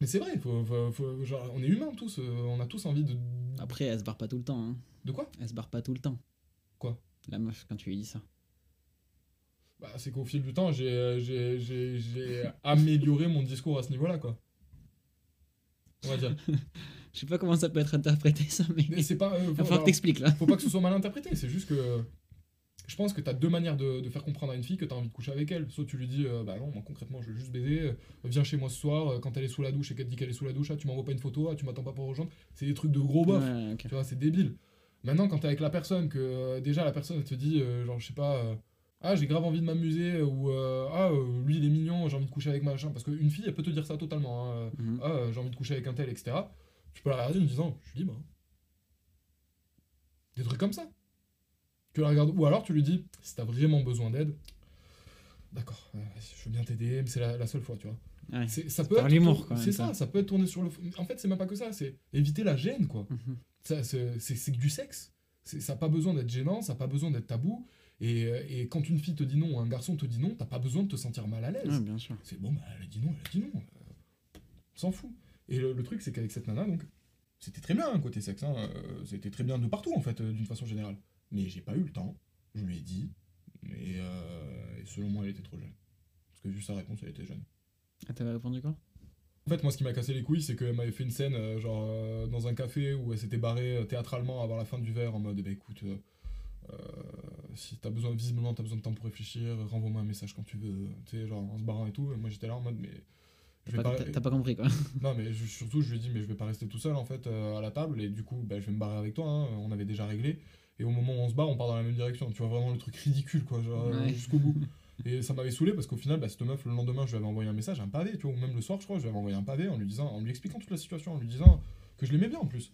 mais c'est vrai, faut, faut- faut- genre, on est humains tous, euh, on a tous envie de. Après, elle se barre pas tout le temps. hein. De quoi? Elle se barre pas tout le temps. Quoi? La meuf, quand tu lui dis ça. Bah, c'est qu'au fil du temps, j'ai, euh, j'ai, j'ai, j'ai [LAUGHS] amélioré mon discours à ce niveau-là, quoi. On va dire. [LAUGHS] Je sais pas comment ça peut être interprété, ça, mais. Mais c'est pas. euh, Il va falloir que t'expliques là. faut pas que ce soit mal interprété, c'est juste que. Je pense que t'as deux manières de, de faire comprendre à une fille que t'as envie de coucher avec elle. Soit tu lui dis, euh, bah non, moi concrètement, je veux juste baiser, euh, viens chez moi ce soir, euh, quand elle est sous la douche et qu'elle te dit qu'elle est sous la douche, ah, tu m'envoies pas une photo, ah, tu m'attends pas pour rejoindre. C'est des trucs de gros bof. Ouais. Tu vois, c'est débile. Maintenant, quand t'es avec la personne, que déjà la personne elle te dit, genre, je sais pas, ah, j'ai grave envie de m'amuser, ou ah, lui il est mignon, j'ai envie de coucher avec machin. Parce qu'une fille, elle peut te dire ça totalement. hein, Mhm. ah, j'ai envie de coucher avec un tel, etc. Tu peux la regarder en disant, je suis libre. hein. Des trucs comme ça. Tu la regardes, ou alors tu lui dis, si t'as vraiment besoin d'aide, d'accord, euh, je veux bien t'aider, mais c'est la, la seule fois, tu vois. Ouais. C'est- Ça peut l'humour, C'est ça. ça, peut être tourné sur le. En fait, c'est même pas que ça, c'est éviter la gêne, quoi. Mhm. Ça, c'est que du sexe. Ça n'a pas besoin d'être gênant, ça n'a pas besoin d'être tabou. Et, euh, et quand une fille te dit non, un garçon te dit non, t'as pas besoin de te sentir mal à l'aise. Ouais, bien sûr. C'est bon, bah, elle a dit non, elle a dit non. euh, On s'en fout. Et le, le truc, c'est qu'avec cette nana, donc, c'était très bien, hein, côté sexe. Hein, euh, c'était très bien de partout, en fait, euh, d'une façon générale. Mais j'ai pas eu le temps. Je lui ai dit. Et, euh, et selon moi, elle était trop jeune. Parce que vu sa réponse, elle était jeune. Elle t'avait répondu quoi? En fait, moi, ce qui m'a cassé les couilles, c'est qu'elle m'avait fait une scène, euh, genre, euh, dans un café où elle s'était barrée théâtralement avant la fin du verre, en mode, bah écoute, si t'as besoin, visiblement, t'as besoin de temps pour réfléchir, renvoie-moi un message quand tu veux, tu sais, genre, en se barrant et tout. Et moi, j'étais là en mode, mais. T'as pas, compris quoi. [LAUGHS] Non, mais je- surtout, je lui ai dit, mais je vais pas rester tout seul, en fait, à la table, et du coup, bah, je vais me barrer avec toi, hein, on avait déjà réglé. Et au moment où on se barre, on part dans la même direction. Tu vois vraiment le truc ridicule, quoi, genre, euh, Ouais. jusqu'au bout. Et ça m'avait saoulé parce qu'au final, bah, cette meuf, le lendemain, je lui avais envoyé un message, un pavé, tu vois, ou même le soir, je crois, je lui avais envoyé un pavé en lui disant, en lui expliquant toute la situation, en lui disant que je l'aimais bien en plus.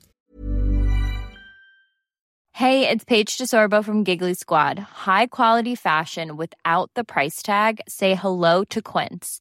Hey, it's Paige DeSorbo from Giggly Squad. High quality fashion without the price tag. Say hello to Quince.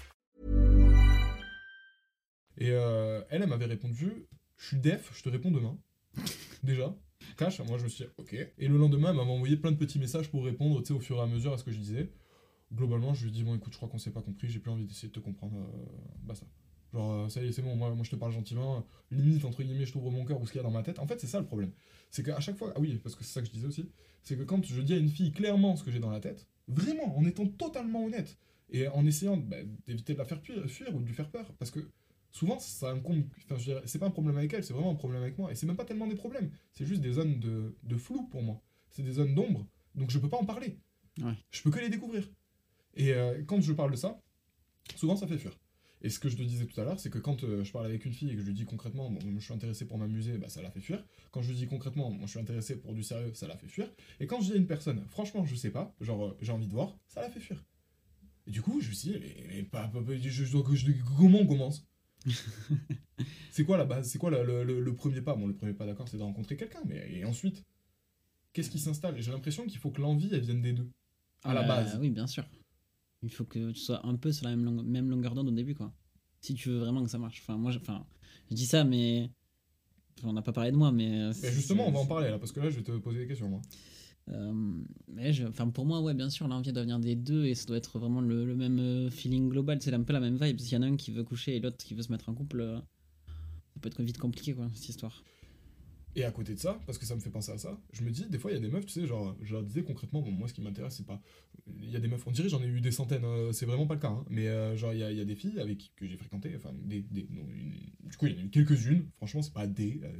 Et euh, elle, elle m'avait répondu Je suis def, je te réponds demain. [LAUGHS] Déjà. Cash, moi je me suis dit Ok. Et le lendemain, elle m'avait envoyé plein de petits messages pour répondre, tu sais, au fur et à mesure à ce que je disais. Globalement, je lui ai dit Bon, écoute, je crois qu'on s'est pas compris, j'ai plus envie d'essayer de te comprendre. euh, bah ça. Genre, euh, ça y est, c'est bon, moi, moi je te parle gentiment. Limite, entre guillemets, je t'ouvre mon cœur ou ce qu'il y a dans ma tête. En fait, c'est ça le problème. C'est qu'à chaque fois, ah oui, parce que c'est ça que je disais aussi, c'est que quand je dis à une fille clairement ce que j'ai dans la tête, vraiment, en étant totalement honnête, et en essayant bah, d'éviter de la faire fuir, fuir ou de lui faire peur, parce que souvent, ça incombe. Enfin, je dirais, c'est pas un problème avec elle, c'est vraiment un problème avec moi. Et c'est même pas tellement des problèmes, c'est juste des zones de, de flou pour moi. C'est des zones d'ombre, donc je peux pas en parler. Ouais. Je peux que les découvrir. Et euh, quand je parle de ça, souvent ça fait fuir. Et ce que je te disais tout à l'heure, c'est que quand euh, je parle avec une fille et que je lui dis concrètement, bon, je suis intéressé pour m'amuser, bah, ça la fait fuir. Quand je lui dis concrètement, moi je suis intéressé pour du sérieux, ça la fait fuir. Et quand je dis à une personne, franchement, je sais pas, genre euh, j'ai envie de voir, ça la fait fuir. Et du coup, je me suis dit, mais, mais pas, pas- pas- je, je je- comment on commence? [LAUGHS] C'est quoi la base C'est quoi le, le- le premier pas? Bon, le premier pas, d'accord, c'est de rencontrer quelqu'un, mais et ensuite, qu'est-ce qui s'installe? Et j'ai l'impression qu'il faut que l'envie, elle vienne des deux. À la Euh, base. Oui, bien sûr. Il faut que tu sois un peu sur la même, longue- même longueur d'onde au début, quoi. Si tu veux vraiment que ça marche. Enfin, moi, je, enfin, je dis ça, mais. on n'a pas parlé de moi, mais. justement, on va en parler là, parce que là, je vais te poser des questions, moi. Euh, mais enfin, pour moi, ouais, bien sûr, l'envie doit venir des deux et ça doit être vraiment le, même euh, feeling global. C'est un peu la même vibe. S'il y en a un qui veut coucher et l'autre qui veut se mettre en couple, euh, ça peut être vite compliqué, quoi, cette histoire. Et à côté de ça, parce que ça me fait penser à ça, je me dis, des fois, il y a des meufs, tu sais, genre, je leur disais concrètement, bon, moi, ce qui m'intéresse, c'est pas. Il y a des meufs, on dirait, j'en ai eu des centaines, c'est vraiment pas le cas, hein, mais genre, il y a, y a des filles avec que j'ai fréquenté, enfin, des. des du coup, il y en a eu quelques-unes, franchement, c'est pas des. euh,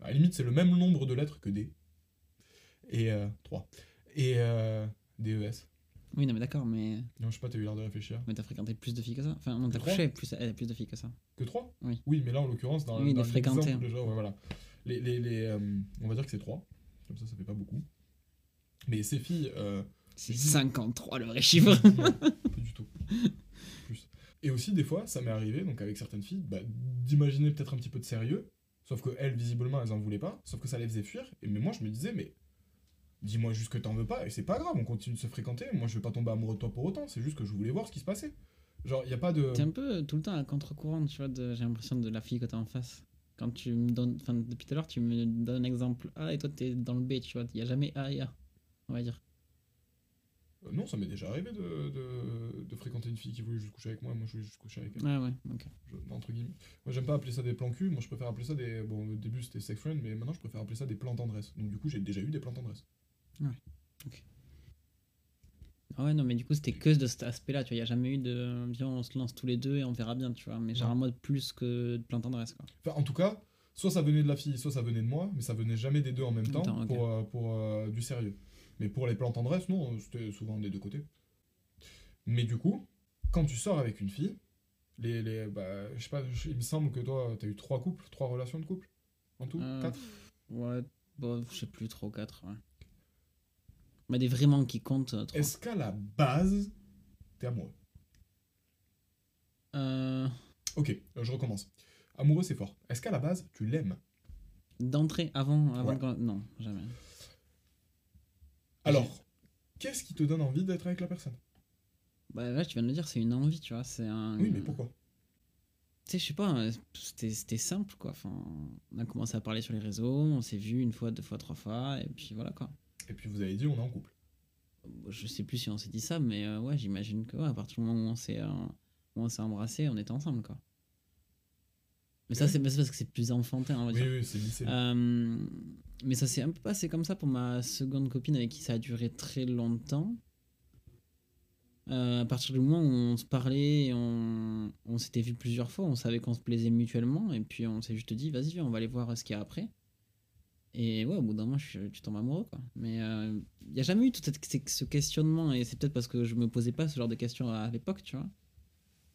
à la limite, c'est le même nombre de lettres que des. Et. euh, trois. Et. Euh, DES. Oui, non, mais d'accord, mais, Non, je sais pas, t'as eu l'air de réfléchir. mais t'as fréquenté plus de filles que ça? Enfin, non, t'as couché plus, elle a plus de filles que ça. Que 3 Oui. Oui, mais là, en l'occurrence, dans, Oui, dans fréquentés, l'exemple, genre, ouais, voilà. Les, les, les, euh, on va dire que c'est 3. Comme ça, ça fait pas beaucoup. Mais ces filles. euh, C'est Mhm. 53 le vrai chiffre. non, [LAUGHS] pas du tout. Plus. Et aussi, des fois, ça m'est arrivé, donc avec certaines filles, bah, d'imaginer peut-être un petit peu de sérieux. Sauf que elles, visiblement, elles en voulaient pas. Sauf que ça les faisait fuir. Et mais moi, je me disais, mais. Dis-moi juste que t'en veux pas, et c'est pas grave, on continue de se fréquenter. Moi, je vais pas tomber amoureux de toi pour autant, c'est juste que je voulais voir ce qui se passait. Genre, y a pas de. T'es un peu tout le temps à contre-courant, tu vois, j'ai l'impression de la fille que t'as en face. Quand tu me donnes, enfin, depuis tout à l'heure, tu me donnes un exemple A et toi t'es dans le B, tu vois, il y a jamais A et A, on va dire. Euh, non, ça m'est déjà arrivé de, de, de fréquenter une fille qui voulait juste coucher avec moi, moi je voulais juste coucher avec elle. Ah ouais, ok. Je- entre guillemets. Moi, j'aime pas appeler ça des plans cul, moi je préfère appeler ça des. Bon, au début c'était sex friend, mais maintenant je préfère appeler ça des plans tendresse. Donc, du coup, j'ai déjà eu des plans tendresse. Ah ouais, non, mais du coup, c'était que de cet aspect-là, tu vois, il y a jamais eu de viens, on se lance tous les deux et on verra bien, tu vois, mais genre Ouais. en mode plus que de plein tendresse, quoi. Enfin, en tout cas, soit ça venait de la fille, soit ça venait de moi, mais ça venait jamais des deux en même temps Attends, pour, euh, pour euh, du sérieux. Mais pour les plans tendresse, non, c'était souvent des deux côtés. Mais du coup, quand tu sors avec une fille, les, les, bah, je sais pas, il me semble que toi, t'as eu trois couples, trois relations de couple en tout, Euh, quatre? Ouais, bon, je sais plus, trop 4, ouais. Mais des vraiment qui comptent, euh, trois. Est-ce qu'à la base, t'es amoureux Euh, Ok, euh, je recommence. Amoureux, c'est fort. Est-ce qu'à la base, tu l'aimes D'entrée, avant, avant Ouais. de quand- Non, jamais. Alors, qu'est-ce qui te donne envie d'être avec la personne? Bah là, tu viens de le dire, c'est une envie, tu vois, c'est un... Oui, mais pourquoi? Tu sais, je sais pas, euh, c'était c'était simple, quoi. Enfin, on a commencé à parler sur les réseaux, on s'est vu une fois, deux fois, trois fois, et puis voilà, quoi. Et puis vous avez dit, on est en couple. Je sais plus si on s'est dit ça, mais euh, ouais, j'imagine que ouais, à partir du moment où on s'est euh, embrassé, on était ensemble, quoi. Mais ça, c'est parce que c'est plus enfantin, on va dire. oui, c'est lycée. Euh, mais ça s'est un peu passé comme ça pour ma seconde copine avec qui ça a duré très longtemps. Euh, à partir du moment où on se parlait, et on, on s'était vu plusieurs fois, on savait qu'on se plaisait mutuellement, et puis on s'est juste dit, vas-y, viens, on va aller voir ce qu'il y a après. Et ouais, au bout d'un moment, je tu tombes amoureux, quoi. Mais il n'y a jamais eu tout cette- ce- questionnement, et c'est peut-être parce que je me posais pas ce genre de questions à l'époque, tu vois.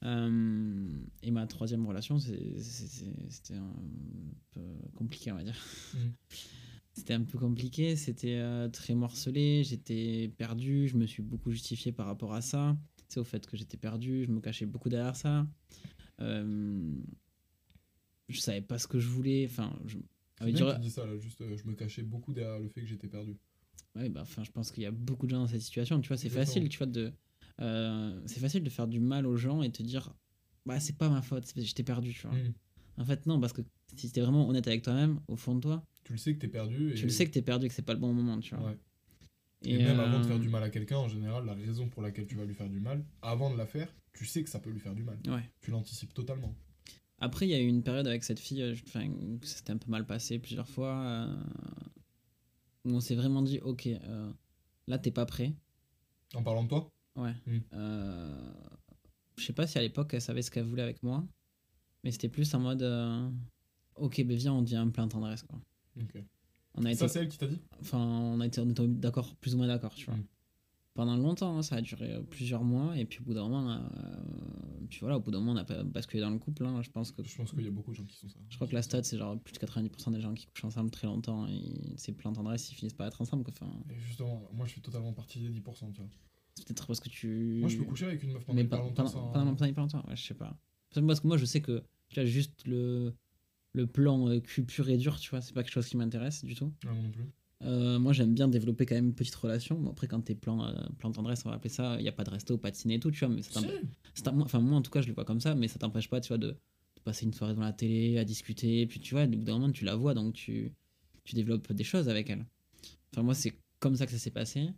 Euh, et ma troisième relation, c'était un peu compliqué, on va dire. Mhm. [LAUGHS] C'était un peu compliqué, c'était euh, très morcelé, j'étais perdu, je me suis beaucoup justifié par rapport à ça. C'est au fait que j'étais perdu, je me cachais beaucoup derrière ça. Euh, je savais pas ce que je voulais. Enfin, je. Bien dit ça, là, juste, euh, je me cachais beaucoup derrière le fait que j'étais perdu. Ouais, bah, enfin, je pense qu'il y a beaucoup de gens dans cette situation. Tu vois, c'est facile, tu vois, de. euh, c'est facile de faire du mal aux gens et te dire, bah, c'est pas ma faute, c'est- j'étais perdu, tu vois. Mm. En fait, non, parce que si t'es vraiment honnête avec toi-même, au fond de toi, Tu le sais que t'es perdu. Et... tu le sais que t'es perdu et que c'est pas le bon moment, tu vois. Ouais. Et, même avant de euh, faire du mal à quelqu'un, en général, la raison pour laquelle tu vas lui faire du mal, avant de la faire, tu sais que ça peut lui faire du mal. Ouais. Tu l'anticipes totalement. Après, il y a eu une période avec cette fille, euh, enfin, ça s'était un peu mal passé plusieurs fois, euh, où on s'est vraiment dit, ok, euh, là, t'es pas prêt. En parlant de toi? Ouais. Mm. Euh, je sais pas si à l'époque elle savait ce qu'elle voulait avec moi, mais c'était plus en mode, ok, ben viens, on devient un plein tendresse, quoi. Ok. On a été, Ça, c'est elle qui t'a dit? Enfin, on a été, d'accord, plus ou moins d'accord, tu vois. Mm. Pendant longtemps, hein, ça a duré euh, plusieurs mois, et puis au bout d'un moment, euh, puis voilà, au bout d'un moment, on a pas basculé dans le couple. hein. je pense que Je pense qu'il y a beaucoup de gens qui sont ça. je crois que la stat, c'est genre plus de 90% des gens qui couchent ensemble très longtemps et c'est plein tendresse, ils finissent pas à être ensemble. Quoi. Enfin, Et justement, moi je fais totalement partie des 10%, tu vois. c'est peut-être parce que tu. Moi je peux coucher avec une meuf pendant mais pas- longtemps pendant, sans... pendant, pendant ouais, je sais pas. Parce que moi, je sais que tu as juste le, le plan euh, cul pur et dur, tu vois, c'est pas quelque chose qui m'intéresse du tout. Ah, moi non plus. Euh, moi, j'aime bien développer quand même une petite relation. Bon, après, quand t'es plan, euh, plan tendresse, on va appeler ça, il y a pas de resto, pas de ciné et tout, tu vois, mais ça Si. enfin moi en tout cas je le vois comme ça mais ça t'empêche pas tu vois de, de passer une soirée devant la télé à discuter puis tu vois au bout d'un moment tu la vois donc tu tu développes des choses avec elle enfin moi c'est comme ça que ça s'est passé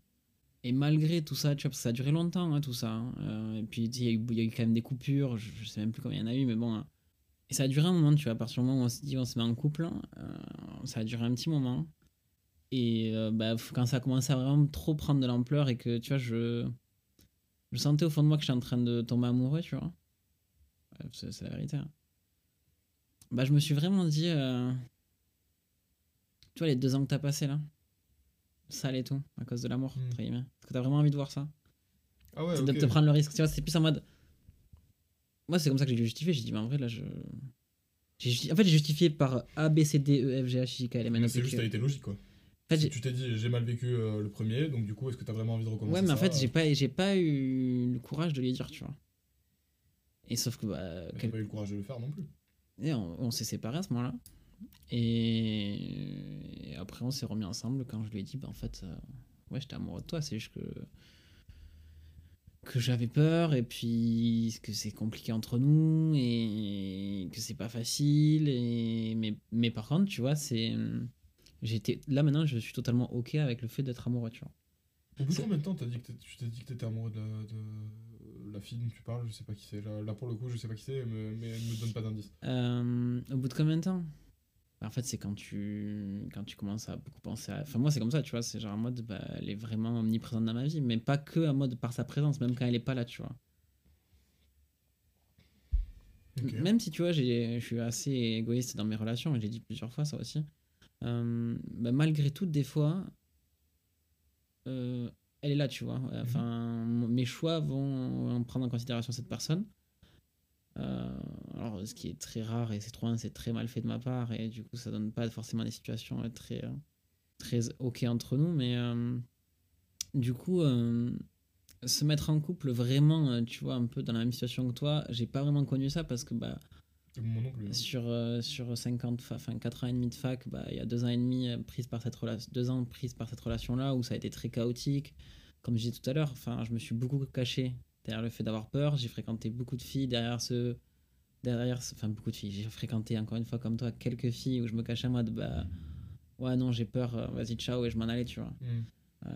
et malgré tout ça tu vois parce que ça a duré longtemps hein, tout ça hein, euh, et puis il y, a eu- il y a eu quand même des coupures je, je sais même plus combien il y en a eu mais bon hein. et ça a duré un moment tu vois à partir du moment où on s'est dit on se met en couple euh, ça a duré un petit moment et euh, bah, quand ça a commencé à vraiment trop prendre de l'ampleur et que tu vois je je sentais au fond de moi que j'étais en train de tomber amoureux, tu vois. Ouais, C'est la vérité. hein. Bah, je me suis vraiment dit. euh, Tu vois, les deux ans que t'as passé là, sale et tout, à cause de l'amour, Mm. entre guillemets. Est-ce que t'as vraiment envie de voir ça Ah ouais, C'est. De te prendre le risque. Tu vois, c'est plus en mode. Moi, c'est comme ça que j'ai justifié. J'ai dit, mais en vrai, là, je. En fait, j'ai justifié par A, B, C, D, E, F, G, H, I, K, L, M, N, c'est juste, t'as été logique quoi. En fait, Si j'ai- tu t'es dit j'ai mal vécu euh, le premier, donc du coup, est-ce que t'as vraiment envie de recommencer Ouais, mais en fait, j'ai euh, pas, j'ai pas eu le courage de lui dire, tu vois. Et sauf que, bah, quel- pas eu le courage de le faire non plus. Et on, on s'est séparés à ce moment-là. Et... et après, on s'est remis ensemble quand je lui ai dit, bah, en fait, euh, ouais, j'étais amoureux de toi, c'est juste que que j'avais peur et puis que c'est compliqué entre nous et que c'est pas facile et mais, mais par contre tu vois c'est j'étais là maintenant je suis totalement ok avec le fait d'être amoureux tu vois Au bout de combien de temps t'as dit que tu t'es dit que t'étais amoureux de la, de la fille dont tu parles? Je sais pas qui c'est. Là, là, pour le coup, je sais pas qui c'est, mais, mais elle me donne pas d'indice. Euh, au bout de combien de temps? Bah, En fait, c'est quand tu, quand tu commences à beaucoup penser à. Enfin, moi, c'est comme ça, tu vois. C'est genre en mode, bah, elle est vraiment omniprésente dans ma vie, mais pas que en mode par sa présence, même quand elle est pas là, tu vois. Même si, tu vois, j'ai- je suis assez égoïste dans mes relations, et j'ai dit plusieurs fois ça aussi. Euh, bah, malgré tout, des fois, euh, elle est là, tu vois. Enfin, mes choix vont prendre en considération cette personne. Euh, alors, ce qui est très rare et c'est trop c'est très mal fait de ma part et du coup, ça donne pas forcément des situations très, très ok entre nous. Mais du coup, se mettre en couple vraiment, tu vois, un peu dans la même situation que toi, j'ai pas vraiment connu ça parce que bah, Sur, euh, sur 50, fa- enfin 4 ans et demi de fac, bah, il y a 2 ans et demi euh, prise par cette relation, deux ans prise par cette relation-là où ça a été très chaotique. Comme je disais tout à l'heure, enfin, je me suis beaucoup caché derrière le fait d'avoir peur. J'ai fréquenté beaucoup de filles derrière ce. Derrière ce- enfin, beaucoup de filles. J'ai fréquenté, encore une fois, comme toi, quelques filles où je me cachais en mode, bah, ouais, non, j'ai peur, euh, vas-y, ciao, et je m'en allais, tu vois. Euh,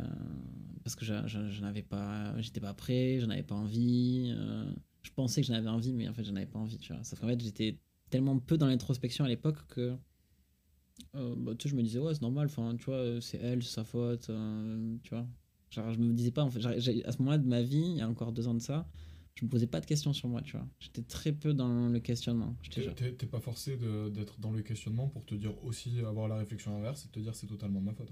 parce que j'en- j'en j'en avais pas j'étais pas prêt j'en avais pas envie euh, je pensais que j'en avais envie mais en fait j'en avais pas envie tu vois. Sauf qu'en fait j'étais tellement peu dans l'introspection à l'époque que euh, bah, tu sais, je me disais ouais c'est normal enfin tu vois c'est elle c'est sa faute euh, tu vois. Genre je me disais pas en fait à ce moment-là de ma vie il y a encore deux ans de ça je me posais pas de questions sur moi tu vois. J'étais très peu dans le questionnement T'es pas forcé d'être dans le questionnement pour te dire aussi, avoir la réflexion inverse et te dire c'est totalement de ma faute.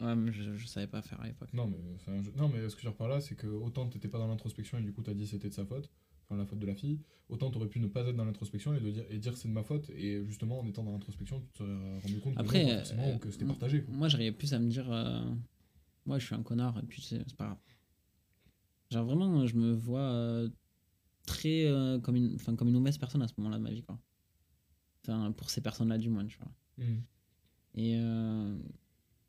Ouais mais je, je savais pas faire à l'époque Non, mais, enfin, je- non, mais ce que je par là, c'est que autant t'étais pas dans l'introspection et du coup t'as dit c'était de sa faute, enfin la faute de la fille, autant t'aurais pu ne pas être dans l'introspection et, de dire, et dire c'est de ma faute, et justement en étant dans l'introspection, tu te serais rendu compte que Après, euh, ou que c'était partagé. quoi. Moi, j'arrivais plus à me dire, euh, moi, je suis un connard, et puis c'est pas grave. Genre, vraiment, je me vois euh, très euh, comme, une, enfin, comme une mauvaise personne à ce moment-là de ma vie, quoi. Enfin, pour ces personnes-là, du moins, tu vois. Hmm. Et euh,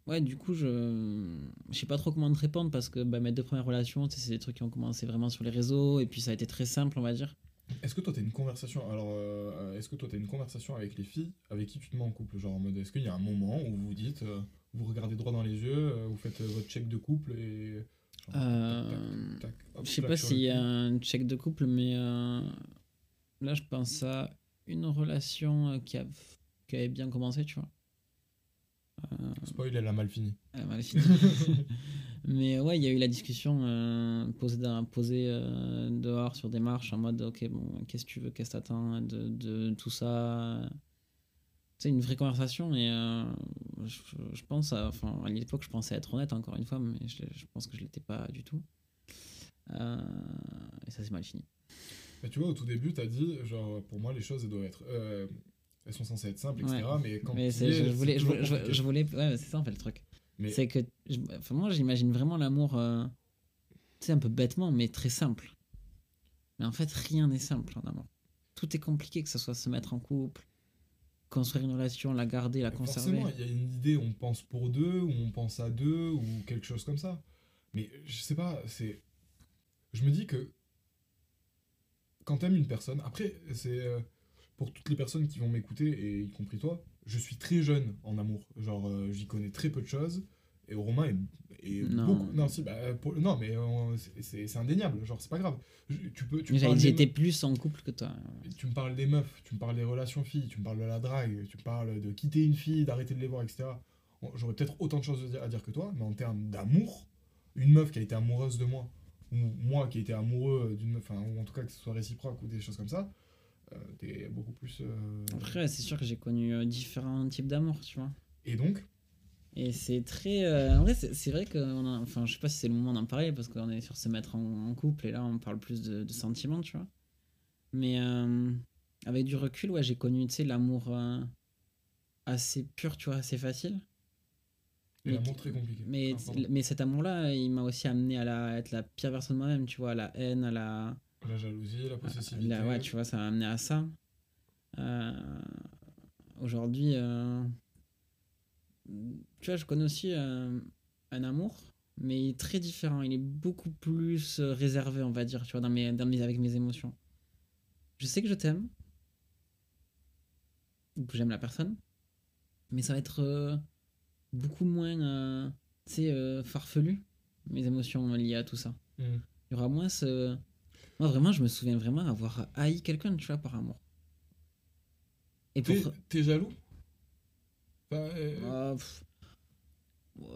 ouais, du coup, je je sais pas trop comment te répondre parce que bah, mes deux premières relations, c'est des trucs qui ont commencé vraiment sur les réseaux et puis ça a été très simple, on va dire. Est-ce que toi t'as une conversation alors euh, est-ce que toi t'as une conversation avec les filles avec qui tu te mets en couple genre en mode est-ce qu'il y a un moment où vous dites euh, vous regardez droit dans les yeux euh, vous faites votre check de couple et Je sais pas s'il y a un check de couple, mais là, je pense à une relation qui, a, qui avait bien commencé, tu vois. Euh, spoil elle a mal fini elle a mal fini. [LAUGHS] mais ouais, il y a eu la discussion euh, posée, posée euh, dehors sur des marches en mode ok, bon, qu'est-ce que tu veux, qu'est-ce que t'attends de, de tout ça? C'est une vraie conversation et euh, je, je pense, à, enfin, à l'époque, je pensais être honnête encore une fois, mais je, je pense que je l'étais pas du tout. Et ça s'est mal fini. Mais tu vois, au tout début, t'as dit, genre, pour moi, les choses, elles doivent être. Euh, elles sont censées être simples, etc. Ouais. Mais quand mais tu c'est- y es, je, voulais, je, voulais- je, compliqué. je voulais, ouais, c'est ça en fait le truc. Mais C'est que, enfin, moi j'imagine vraiment l'amour, euh, tu sais, un peu bêtement, mais très simple. Mais en fait, rien n'est simple en amour. Tout est compliqué, que ce soit se mettre en couple, construire une relation, la garder, la conserver. forcément, il y a une idée, on pense pour deux, ou on pense à deux, ou quelque chose comme ça. Mais je sais pas, c'est. Je me dis que. Quand t'aimes une personne, après, c'est. Pour toutes les personnes qui vont m'écouter, et y compris toi, je suis très jeune en amour. Genre, euh, j'y connais très peu de choses. Et Romain est, est Non. beaucoup. Non, si, bah, pour- non mais euh, c'est- indéniable. Genre, c'est pas grave. Je- tu peux. Tu plus en couple que toi. tu me parles des meufs, tu me parles des relations filles, tu me parles de la drague, tu me parles de quitter une fille, d'arrêter de les voir, etc. J'aurais peut-être autant de choses à dire- que toi, mais en termes d'amour, une meuf qui a été amoureuse de moi, ou moi qui ai été amoureux d'une meuf, enfin, ou en tout cas que ce soit réciproque ou des choses comme ça, t'es beaucoup plus. euh, Après, c'est sûr que j'ai connu euh, différents types d'amour, tu vois. Et donc, Et c'est très. euh, en vrai, c'est vrai que. on a- Enfin, je sais pas si c'est le moment d'en parler parce qu'on est sur se mettre en, en couple et là, on parle plus de, de sentiments, tu vois. Mais euh, avec du recul, ouais, j'ai connu, tu sais, l'amour euh, assez pur, tu vois, assez facile. et Mais- l'amour très compliqué. Mais, Ah, mais cet amour-là, il m'a aussi amené à la, être la pire version de moi-même, tu vois, à la haine, à la. La jalousie, la possessivité. la- ouais, tu vois, ça m'a amené à ça. Euh, Aujourd'hui, euh, tu vois, je connais aussi euh, un amour, mais il est très différent. Il est beaucoup plus réservé, on va dire, tu vois, dans mes, dans mes, avec mes émotions. Je sais que je t'aime, ou que j'aime la personne, mais ça va être beaucoup moins, tu sais, farfelu, mes émotions liées à tout ça. Hmm. Il y aura moins ce. Moi, vraiment, je me souviens vraiment avoir haï quelqu'un, tu vois, par amour. Et pour. T'es t'es jaloux? Enfin, euh, Ah, pff.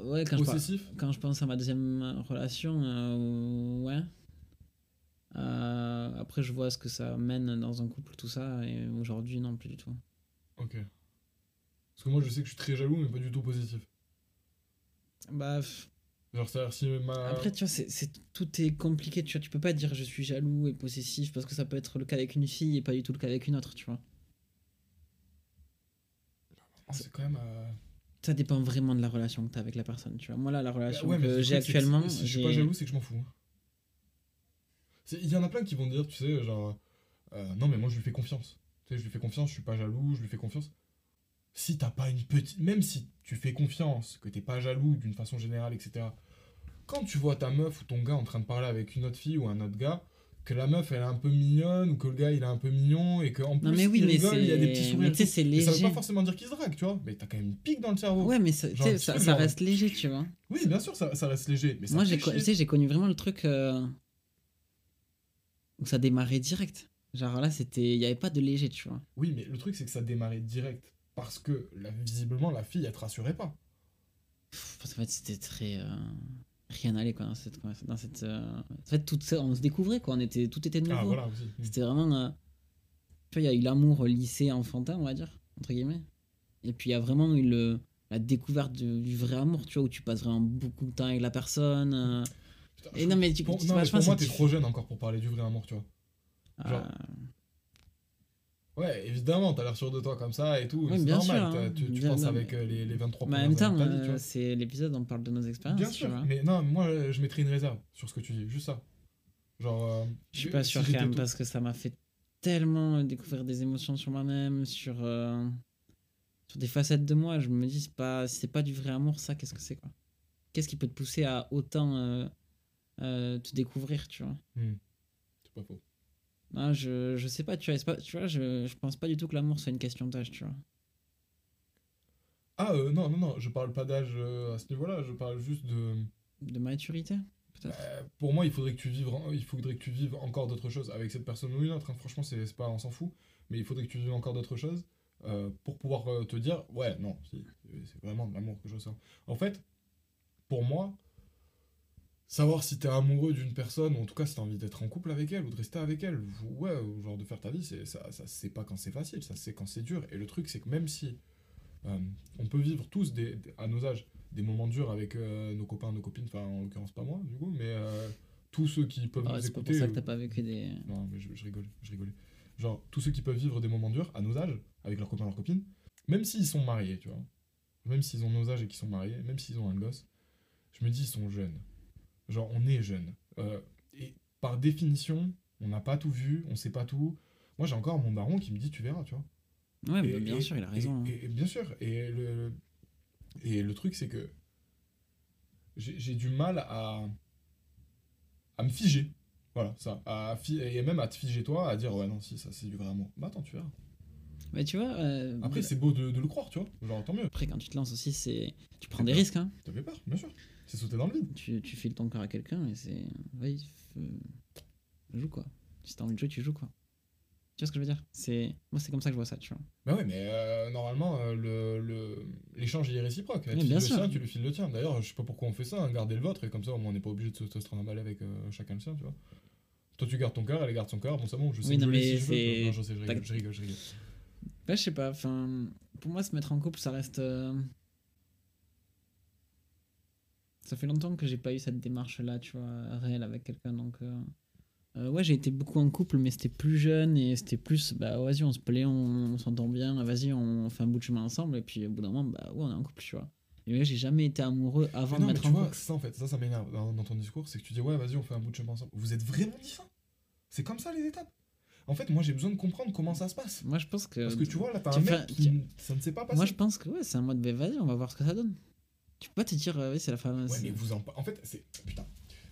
Ouais, quand je, par- Possessif? quand je pense à ma deuxième relation, euh, ouais. Euh, après, je vois ce que ça mène dans un couple, tout ça, et aujourd'hui, non, plus du tout. Ok. Parce que moi, je sais que je suis très jaloux, mais pas du tout positif. Bah, pff. Genre, c'est-à-dire, si ma. après, tu vois, c'est, c'est- tout est compliqué, tu vois. Tu peux pas dire je suis jaloux et possessif parce que ça peut être le cas avec une fille et pas du tout le cas avec une autre, tu vois. C'est quand même. euh, Ça dépend vraiment de la relation que tu as avec la personne, tu vois. Moi, là, la relation Ouais, que j'ai que actuellement, Si, je suis pas jaloux, c'est que je m'en fous. hein. Il y en a plein qui vont dire, tu sais, genre, euh, non, mais moi je lui fais confiance. Tu sais, je lui fais confiance, je suis pas jaloux, je lui fais confiance. Si t'as pas une petite. Même si tu fais confiance, que t'es pas jaloux d'une façon générale, etc. Quand tu vois ta meuf ou ton gars en train de parler avec une autre fille ou un autre gars, que la meuf elle est un peu mignonne ou que le gars il est un peu mignon et qu'en plus mais oui, il mais rigole, il y a des petits sourires. mais c'est Et ça veut pas forcément dire qu'il se drague, tu vois, mais t'as quand même une pique dans le cerveau. Ouais, mais ça, Genre, ça, ça genre- reste léger, tu vois. Oui, bien sûr, ça, ça reste léger. Mais Moi, j'ai connu vraiment le truc euh, où ça démarrait direct. Genre là, c'était, il y avait pas de léger, tu vois. Oui, mais le truc, c'est que ça démarrait direct. Parce que, là, visiblement, la fille, elle te rassurait pas. Parce qu'en fait, c'était très euh, rien n'allait quoi dans cette, dans cette. euh, En fait, tout ça, on se découvrait quoi. On était, tout était nouveau. Ah, voilà. C'était vraiment. euh, Tu vois, il y a eu l'amour lycée enfantin, on va dire, entre guillemets. Et puis il y a vraiment eu le, la découverte du, du vrai amour, tu vois, où tu passes vraiment beaucoup de temps avec la personne. euh, Putain, Et je- non, mais tu- pour, tu- non, mais vachement, pour moi, t'es trop jeune encore pour parler du vrai amour, tu vois. Genre, euh, Ouais, évidemment, t'as l'air sûr de toi comme ça et tout. C'est normal. sûr, hein. tu, tu Bien, penses non, avec mais- euh, les, les 23 mais en même temps, euh, c'est l'épisode, on parle de nos expériences. Bien sûr, vois. mais non, moi, euh, je mettrais une réserve sur ce que tu dis, juste ça. Genre. euh, Je suis si pas sûr quand même tout- parce que ça m'a fait tellement euh, découvrir des émotions sur moi-même, sur, euh, sur des facettes de moi. Je me dis, c'est pas, c'est pas du vrai amour, ça, qu'est-ce que c'est quoi? Qu'est-ce qui peut te pousser à autant euh, euh, te découvrir, tu vois? Hmm. C'est pas faux. Ah, je, je sais pas, tu vois, c'est pas, tu vois je, je pense pas du tout que l'amour soit une question d'âge, tu vois. Ah, euh, non, non, non, je parle pas d'âge euh, à ce niveau-là, je parle juste de. De maturité, peut-être Euh, pour moi, il faudrait que tu vives, il faudrait que tu vives encore d'autres choses avec cette personne ou une autre. hein. Franchement, c'est pas, on s'en fout. Mais il faudrait que tu vives encore d'autres choses euh, pour pouvoir te dire, ouais, non, c'est vraiment de l'amour que je ressens. En fait, pour moi, savoir si t'es amoureux d'une personne, ou en tout cas si t'as envie d'être en couple avec elle ou de rester avec elle, ou- ouais, ou genre de faire ta vie, c'est ça, ça c'est pas quand c'est facile, ça c'est quand c'est dur. Et le truc, c'est que même si euh, on peut vivre tous des, des- à nos âges des moments durs avec euh, nos copains, nos copines, enfin en l'occurrence pas moi du coup, mais euh, tous ceux qui peuvent Ah, nous C'est pas écouter. pour ça que t'as pas vécu des. non, mais je, je rigole, je rigolais. Genre, tous ceux qui peuvent vivre des moments durs à nos âges, avec leurs copains, leurs copines, même s'ils sont mariés, tu vois, même s'ils ont nos âges et qu'ils sont mariés, même s'ils ont un gosse, je me dis, ils sont jeunes. Genre, on est jeunes. Euh, et par définition, on n'a pas tout vu, on sait pas tout. Moi, j'ai encore mon baron qui me dit, tu verras, tu vois. Ouais, Et- bien et- sûr, il a et- raison. hein. Et, bien sûr. Et le, et le truc, c'est que j'ai du mal à, à me figer. Voilà, ça. À et même à te figer toi, à dire, ouais, non, si, ça, c'est du vrai amour. Bah attends, tu verras. Mais tu vois, euh, Après, c'est beau de, de le croire, tu vois. Genre, tant mieux. après, quand tu te lances aussi, c'est tu prends des risques. Hein. Fait peur, bien sûr. C'est sauter dans le vide. Tu, tu files ton cœur à quelqu'un et c'est. Vas-y, f- joue quoi. Si t'as envie de jouer, tu joues quoi. Tu vois ce que je veux dire? C'est Moi, c'est comme ça que je vois ça, tu vois. Bah ouais, mais euh, normalement, euh, le- le- l'échange il est réciproque. Oui, file bien le sûr. sien, tu lui files le tien. D'ailleurs, je sais pas pourquoi on fait ça, hein, garder le vôtre, et comme ça, au moins, on n'est pas obligé de se, se trimballer avec euh, chacun le sien, tu vois. Toi, tu gardes ton cœur, elle garde son cœur. Bon, c'est bon, je sais Oui, non, mais si c'est- Non, je sais, je rigole, je rigole, je rigole. Bah, je sais pas, enfin. Pour moi, se mettre en couple, ça reste. Ça fait longtemps que j'ai pas eu cette démarche-là, tu vois, réelle avec quelqu'un, donc. euh, euh, ouais, j'ai été beaucoup en couple, mais c'était plus jeune et c'était plus, bah vas-y, on se plaît, on, on s'entend bien, vas-y, on fait un bout de chemin ensemble, et puis au bout d'un moment, bah ouais, on est en couple, tu vois. Et ouais, j'ai jamais été amoureux avant Mais non, de mais mettre tu en vois, couple. ça en fait, ça, ça m'énerve dans, dans ton discours, c'est que tu dis, ouais, vas-y, on fait un bout de chemin ensemble. Vous êtes vraiment ça C'est comme ça les étapes En fait, moi, j'ai besoin de comprendre comment ça se passe. Moi, je pense que. Parce que tu vois, là, t'as un mec qui. Ça ne s'est pas passé. Moi, je pense que ouais, c'est un mode, bah, vas-y, on va voir ce que ça donne. Tu peux pas te dire, euh, oui, c'est la femme. Ouais, mais vous en En fait, c'est. Putain.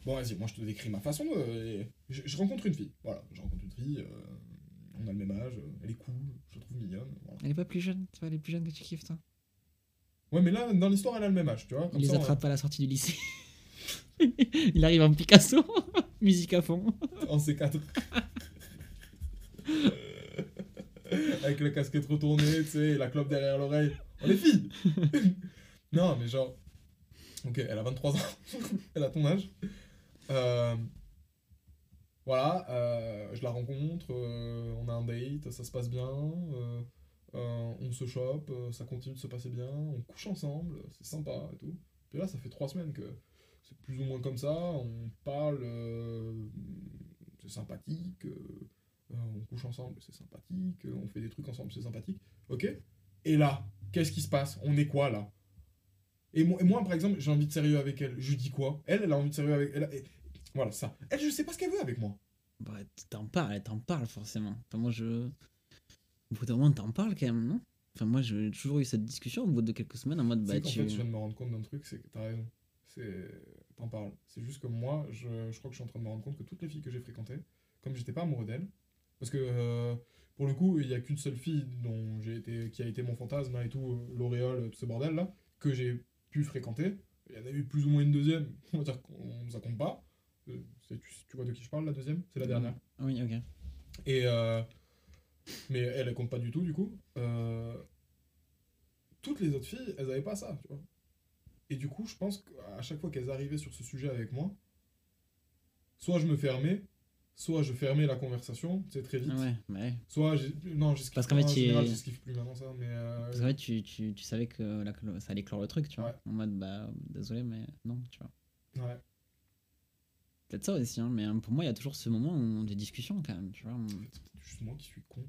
Bon, vas-y, moi je te décris ma façon. de- Je, je rencontre une fille. Voilà, je rencontre une fille. euh, On a le même âge. euh, Elle est cool. Je la trouve mignonne. voilà. Elle est pas plus jeune, tu vois, elle est plus jeune que tu kiffes, toi. Ouais, mais là, dans l'histoire, elle a le même âge, tu vois. Comme Il les ça, on- attrape à la sortie du lycée. [LAUGHS] Il arrive en Picasso, [LAUGHS] musique à fond. en C4. [LAUGHS] Avec la casquette retournée, tu sais, et la clope derrière l'oreille. On est filles Non, mais genre. Ok, elle a 23 ans. [LAUGHS] elle a ton âge. Euh, Voilà, euh, je la rencontre, euh, on a un date, ça se passe bien, on se chope, ça continue de se passer bien, on couche ensemble, c'est sympa et tout. Puis là, ça fait trois semaines que c'est plus ou moins comme ça, on parle, c'est sympathique, on couche ensemble, c'est sympathique, on fait des trucs ensemble, c'est sympathique, ok? Et là, qu'est-ce qui se passe? On est quoi là? Et moi, et moi, par exemple, j'ai envie de sérieux avec elle, je lui dis quoi? Elle, elle a envie de sérieux avec elle. et- voilà, ça. Elle, je sais pas ce qu'elle veut avec moi. Bah, t'en parles, elle t'en parle forcément. Enfin, moi, je. Au bout d'un moment, t'en parles quand même, non? Enfin, moi, j'ai toujours eu cette discussion au bout de quelques semaines en mode, bah, tu. fait, je viens de me rendre compte d'un truc, c'est que t'as raison. C'est. T'en parles. C'est juste que moi, je, je crois que je suis en train de me rendre compte que toutes les filles que j'ai fréquentées, comme j'étais pas amoureux d'elles, parce que euh, pour le coup, il y a qu'une seule fille dont j'ai été, qui a été mon fantasme et tout, euh, l'auréole, tout ce bordel là, que j'ai pu fréquenter. Il y en a eu plus ou moins une deuxième, [LAUGHS] on va dire qu'on ça compte pas. Euh, c'est- tu, tu vois de qui je parle, la deuxième? C'est la dernière. Oui, ok. Et euh, mais elle, elle compte pas du tout, du coup. Euh, toutes les autres filles, elles avaient pas ça, tu vois. Et du coup, je pense qu'à chaque fois qu'elles arrivaient sur ce sujet avec moi, soit je me fermais, soit je fermais la conversation, c'est très vite. Ouais, ouais. Soit non, j'esquive Parce qu'en fait, général, plus maintenant ça, mais euh, Parce qu'en fait, tu, tu, tu savais que la- ça allait clore le truc, tu vois. Ouais. En mode, bah, désolé, mais non, tu vois. ouais. Peut-être ça aussi, hein, mais euh, pour moi, il y a toujours ce moment où des discussions quand même, tu vois. C'est peut-être juste moi qui suis con.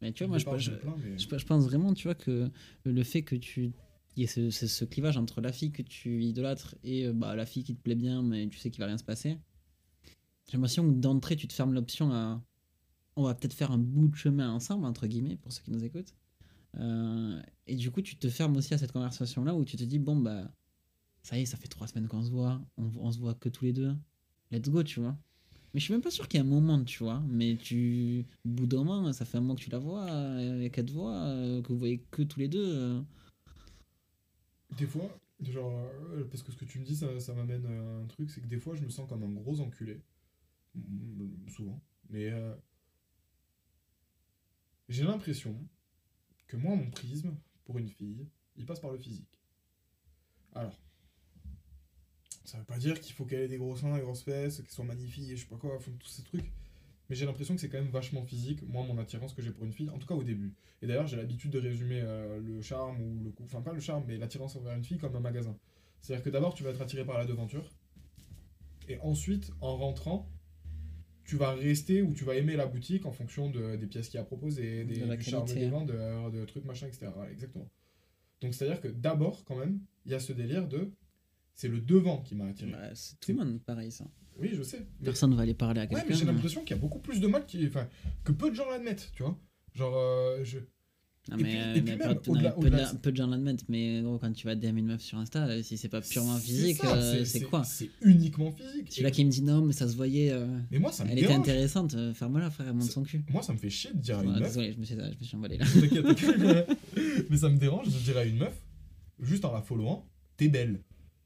Mais tu vois, moi, je, je, de plein, mais- je, je pense vraiment, tu vois, que le fait que tu. Il y ait ce, ce, ce clivage entre la fille que tu idolâtres et euh, bah, la fille qui te plaît bien, mais tu sais qu'il va rien se passer. J'ai l'impression que d'entrée, tu te fermes l'option à on va peut-être faire un bout de chemin ensemble, entre guillemets, pour ceux qui nous écoutent. Euh, et du coup, tu te fermes aussi à cette conversation-là où tu te dis, bon, bah, ça y est, ça fait trois semaines qu'on se voit, on, se voit que tous les deux. Let's go, tu vois. Mais je suis même pas sûr qu'il y ait un moment, tu vois. Mais tu, au bout ça fait un mois que tu la vois, euh, qu'elle te voit, euh, que vous voyez que tous les deux. Des fois, genre, parce que ce que tu me dis, ça, ça m'amène à un truc, c'est que des fois, je me sens comme un gros enculé. Mm, Souvent. Mais euh, j'ai l'impression que moi, mon prisme, pour une fille, il passe par le physique. Alors, ça veut pas dire qu'il faut qu'elle ait des gros seins, des grosses fesses, qu'elle soit magnifique, je sais pas quoi, tous ces trucs. Mais j'ai l'impression que c'est quand même vachement physique, moi, mon attirance que j'ai pour une fille, en tout cas au début. Et d'ailleurs, j'ai l'habitude de résumer euh, le charme, ou le coup, enfin pas le charme, mais l'attirance envers une fille comme un magasin. C'est-à-dire que d'abord, tu vas être attiré par la devanture, et ensuite, en rentrant, tu vas rester ou tu vas aimer la boutique en fonction de- des pièces qu'il y a proposées, des, De la du charme qualité, des vendeurs, de trucs machin, etc. Voilà, exactement. Donc c'est-à-dire que d'abord, quand même, il y a ce délire de. C'est le devant qui m'a attiré. Bah, c'est tout le monde pareil, ça. Oui, je sais. Mais, Personne va aller parler à ouais, quelqu'un. mais j'ai mais- l'impression qu'il y a beaucoup plus de mal qui, enfin, que peu de gens l'admettent, tu vois. Genre, euh, je. Non, Et mais, puis- euh, et mais puis pas- même, non, au-delà- mais peu, de, de- peu de gens l'admettent, mais gros, quand tu vas DM une meuf sur Insta, euh, si c'est pas purement physique, euh, c'est quoi? C'est uniquement physique. Celui-là qui me dit non, mais ça se voyait, euh, Mais moi, ça me elle était dérange. intéressante, euh, ferme-la, frère, elle monte son cul. Moi, ça me fait chier de dire à une meuf. désolé, je me suis, je me suis emballé là. [LAUGHS] [LAUGHS] Mais ça me dérange de dire à une meuf, juste en la followant, t'es belle.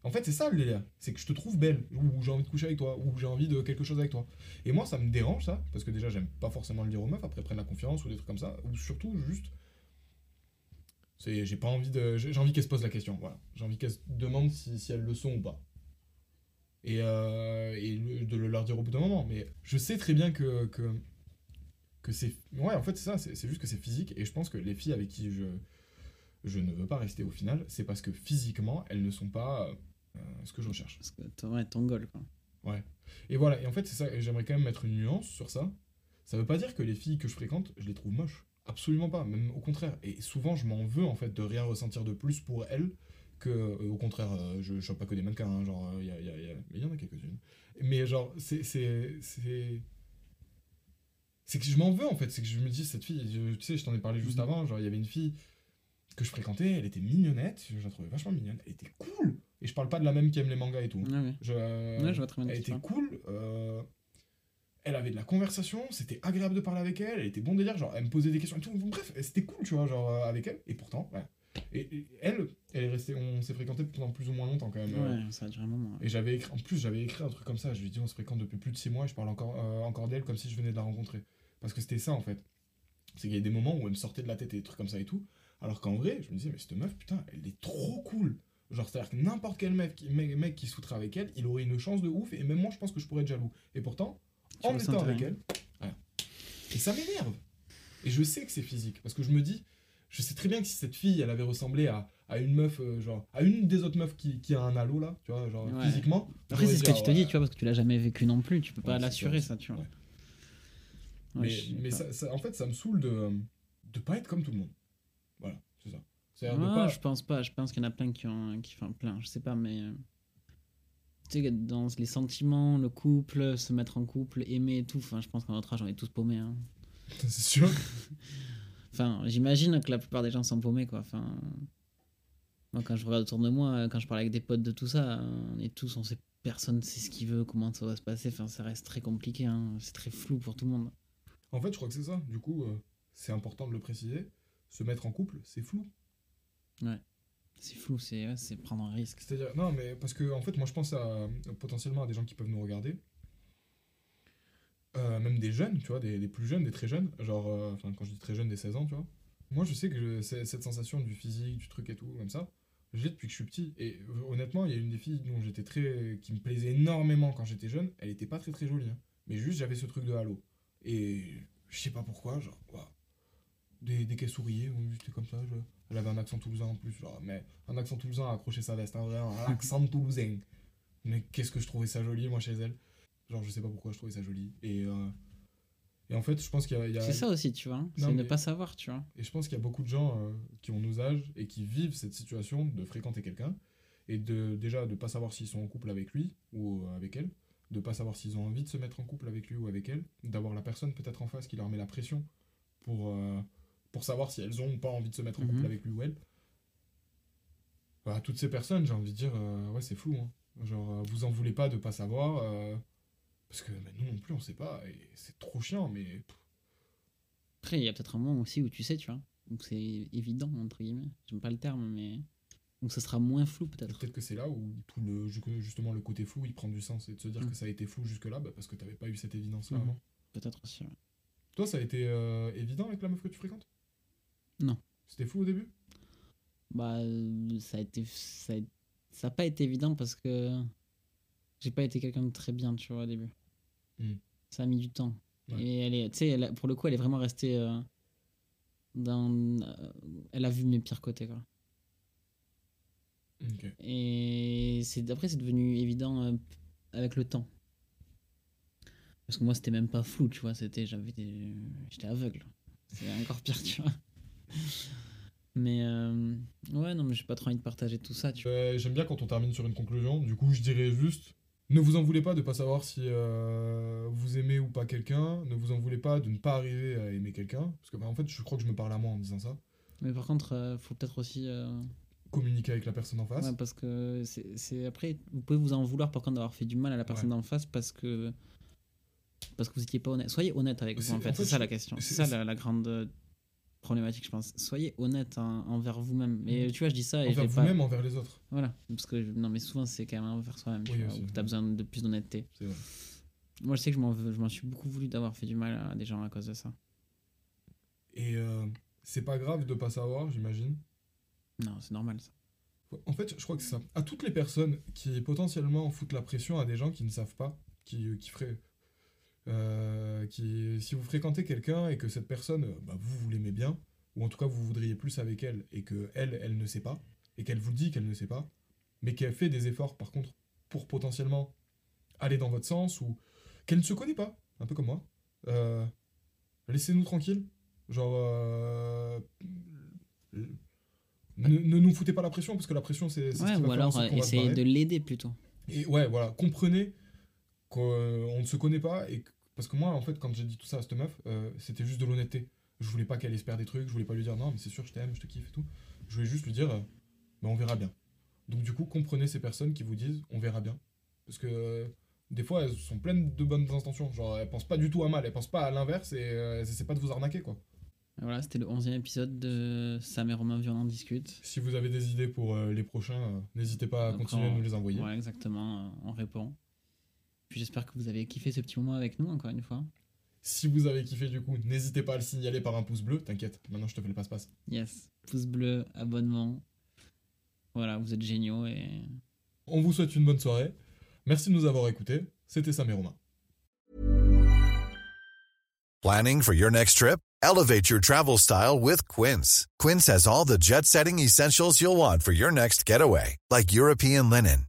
En fait, c'est ça le délire. C'est que je te trouve belle, ou j'ai envie de coucher avec toi, ou j'ai envie de quelque chose avec toi. Et moi, ça me dérange ça, parce que déjà, j'aime pas forcément le dire aux meufs, après, prennent la confiance ou des trucs comme ça, ou surtout, juste. C'est J'ai pas envie de. J'ai envie qu'elles se posent la question, voilà. J'ai envie qu'elles se demandent si, si elles le sont ou pas. Et, euh, et de le leur dire au bout d'un moment. Mais je sais très bien que. que que c'est ouais en fait c'est ça c'est c'est juste que c'est physique et je pense que les filles avec qui je je ne veux pas rester au final c'est parce que physiquement elles ne sont pas euh, ce que je recherche Parce que toi, ouais, ton goal, quoi. et voilà et en fait c'est ça et j'aimerais quand même mettre une nuance sur ça ça veut pas dire que les filles que je fréquente je les trouve moches absolument pas même au contraire et souvent je m'en veux en fait de rien ressentir de plus pour elles que euh, au contraire euh, je chope pas que des mannequins hein, genre il y, a, y a- y a- mais il y en a quelques-unes mais genre c'est c'est que je m'en veux en fait c'est que je me dis cette fille je- tu sais je t'en ai parlé juste Mhm. avant genre il y avait une fille que je fréquentais elle était mignonnette je la trouvais vachement mignonne elle était cool et je parle pas de la même qui aime les mangas et tout Ouais, ouais. je, Ouais, je vois très bien elle était cool. euh, elle avait de la conversation. C'était agréable de parler avec elle. Elle était bon délire. Genre, elle me posait des questions et tout. Bref, c'était cool, tu vois, genre, euh, avec elle. Et pourtant, ouais. Et, et elle, elle est restée. On s'est fréquenté pendant plus ou moins longtemps quand même. euh, Ouais, ça a duré un moment. ouais. Et j'avais écrit, en plus, j'avais écrit un truc comme ça. Je lui ai dit, on se fréquente depuis plus de 6 mois et je parle encore, euh, encore d'elle comme si je venais de la rencontrer. Parce que c'était ça, en fait. C'est qu'il y a des moments où elle me sortait de la tête et des trucs comme ça et tout. Alors qu'en vrai, je me disais, mais cette meuf, putain, elle est trop cool. Genre, c'est-à-dire que n'importe quel mec, qui- mec, mec qui se foutrait avec elle, il aurait une chance de ouf. Et même moi, je pense que je pourrais être jaloux. Et pourtant, en étant avec elle, voilà. Et ça m'énerve. Et je sais que c'est physique. Parce que je me dis, je sais très bien que si cette fille, elle avait ressemblé à, à une meuf, euh, genre, à une des autres meufs qui, qui a un halo là, tu vois, genre, Ouais. physiquement. Après, c'est ce que ah tu te ouais. dis, tu vois, parce que tu l'as jamais vécu non plus, tu peux pas Ouais, l'assurer, ça tu vois. Ouais. Ouais, mais ça, ça- en fait, ça me saoule de de pas être comme tout le monde. Voilà, c'est ça. Pas- je pense pas. Je pense qu'il y en a plein qui ont, qui font plein. Je sais pas, mais euh, tu sais, dans les sentiments, le couple, se mettre en couple, aimer et tout. Enfin, je pense qu'à notre âge, on est tous paumés. hein. c'est sûr. [LAUGHS] Enfin, j'imagine que la plupart des gens sont paumés, quoi. Enfin, moi, quand je regarde autour de moi, quand je parle avec des potes de tout ça, on est tous, on sait personne sait ce qu'il veut, comment ça va se passer. Enfin, ça reste très compliqué. hein. C'est très flou pour tout le monde. En fait, je crois que c'est ça. Du coup, euh, c'est important de le préciser. Se mettre en couple, c'est flou. C'est flou, c'est prendre un risque. C'est-à-dire, non, mais parce que, en fait, moi, je pense à, potentiellement à des gens qui peuvent nous regarder. Euh, même des jeunes, tu vois, des, plus jeunes, des très jeunes. Genre, euh, quand je dis très jeunes, des 16 ans, tu vois. Moi, je sais que cette sensation du physique, du truc et tout, comme ça, je l'ai depuis que je suis petit. Et euh, honnêtement, il y a une des filles dont j'étais très. qui me plaisait énormément quand j'étais jeune. Elle était pas très très jolie, hein. Mais juste, j'avais ce truc de halo. Et je sais pas pourquoi, genre, waouh. Dès, dès qu'elle souriait, comme ça. je- Elle avait un accent toulousain en plus, genre, mais un accent toulousain à accrocher sa veste, un vrai, un accent toulousain. Mais qu'est-ce que je trouvais ça joli, moi, chez elle. Genre, je sais pas pourquoi je trouvais ça joli. Et, euh, et en fait, je pense qu'il y a. C'est ça aussi, tu vois. C'est ne pas savoir, tu vois. et je pense qu'il y a beaucoup de gens euh, qui ont nos âges et qui vivent cette situation de fréquenter quelqu'un et de déjà de pas savoir s'ils sont en couple avec lui ou euh, avec elle, de pas savoir s'ils ont envie de se mettre en couple avec lui ou avec elle, d'avoir la personne peut-être en face qui leur met la pression pour, euh, pour savoir si elles ont ou pas envie de se mettre en couple Mhm. avec lui ou elle. Bah, toutes ces personnes, j'ai envie de dire, euh, ouais, c'est flou. hein. Genre, euh, vous en voulez pas de pas savoir, euh, parce que bah, nous non plus, on sait pas, et c'est trop chiant, mais Après, il y a peut-être un moment aussi où tu sais, tu vois, où c'est évident, entre guillemets. J'aime pas le terme, mais où ça sera moins flou, peut-être. peut-être que c'est là où tout le, ju- justement le côté flou, il prend du sens, et de se dire Mhm. que ça a été flou jusque-là, bah, parce que t'avais pas eu cette évidence-là Mhm. avant. Peut-être aussi, ouais. Toi, ça a été euh, évident avec la meuf que tu fréquentes? Non. C'était flou au début? Bah, euh, ça a été. Ça a, ça a pas été évident parce que j'ai pas été quelqu'un de très bien, tu vois, au début. Hmm. Ça a mis du temps. Ouais. Et elle est, tu sais, pour le coup, elle est vraiment restée euh, dans. euh, elle a vu mes pires côtés, quoi. Et c'est après, c'est devenu évident euh, avec le temps. Parce que moi, c'était même pas flou, tu vois. C'était, j'avais des, j'étais aveugle. C'est encore pire, tu vois. [LAUGHS] Mais euh, ouais, non, mais j'ai pas trop envie de partager tout ça, tu. Euh, J'aime bien quand on termine sur une conclusion. Du coup, je dirais juste ne vous en voulez pas de pas savoir si euh, vous aimez ou pas quelqu'un. Ne vous en voulez pas de ne pas arriver à aimer quelqu'un. Parce que, bah, en fait, je crois que je me parle à moi en disant ça. Mais par contre, euh, faut peut-être aussi. Communiquer avec la personne en face. ouais, parce que c'est, après, vous pouvez vous en vouloir par contre d'avoir fait du mal à la personne Ouais. d'en face parce que parce que vous étiez pas honnête. Soyez honnête avec vous en fait. en c'est ça la question. C'est ça la, la grande problématique, je pense. Soyez honnête en- envers vous-même. Et Mhm. tu vois, je dis ça et envers j'ai pas. vous-même, envers les autres. Voilà, parce que je- non, mais souvent c'est quand même envers soi-même. tu Oui, oui. t'as besoin de plus d'honnêteté. C'est vrai. Moi, je sais que je m'en veux- je m'en suis beaucoup voulu d'avoir fait du mal à des gens à cause de ça. Et euh, c'est pas grave de pas savoir, j'imagine. Non, c'est normal ça. En fait, je crois que c'est ça. À toutes les personnes qui potentiellement foutent la pression à des gens qui ne savent pas, qui, qui feraient. Euh, qui, si vous fréquentez quelqu'un et que cette personne, euh, bah, vous, vous l'aimez bien, ou en tout cas vous voudriez plus avec elle, et que elle, elle ne sait pas, et qu'elle vous dit qu'elle ne sait pas, mais qu'elle fait des efforts par contre pour potentiellement aller dans votre sens, ou qu'elle ne se connaît pas, un peu comme moi, euh, laissez-nous tranquilles. Genre. euh, ne, ne nous foutez pas la pression, parce que la pression, c'est. c'est ce Ouais, qui ou alors barrer. de l'aider plutôt. Et ouais, voilà, comprenez qu'on ne se connaît pas. Et parce que moi, en fait, quand j'ai dit tout ça à cette meuf, euh, c'était juste de l'honnêteté. Je voulais pas qu'elle espère des trucs, je voulais pas lui dire non, mais c'est sûr, je t'aime, je te kiffe et tout. Je voulais juste lui dire, euh, bah, on verra bien. Donc, du coup, comprenez ces personnes qui vous disent, on verra bien. Parce que euh, des fois, elles sont pleines de bonnes intentions. Genre, elles pensent pas du tout à mal, elles pensent pas à l'inverse et euh, elles essaient pas de vous arnaquer, quoi. Voilà, c'était le 11e épisode de Sam et Romain Violent discute. Si vous avez des idées pour euh, les prochains, euh, n'hésitez pas à Après, continuer à nous les envoyer. Ouais, exactement, euh, on répond. Puis j'espère que vous avez kiffé ce petit moment avec nous, encore une fois. Si vous avez kiffé, du coup, n'hésitez pas à le signaler par un pouce bleu. T'inquiète, maintenant je te fais le passe-passe. Yes, pouce bleu, abonnement. Voilà, vous êtes géniaux et On vous souhaite une bonne soirée. Merci de nous avoir écoutés. C'était Sam et Romain. Planning for your next trip? Elevate your travel style with Quince. Quince has all the jet setting essentials you'll want for your next getaway, like European linen,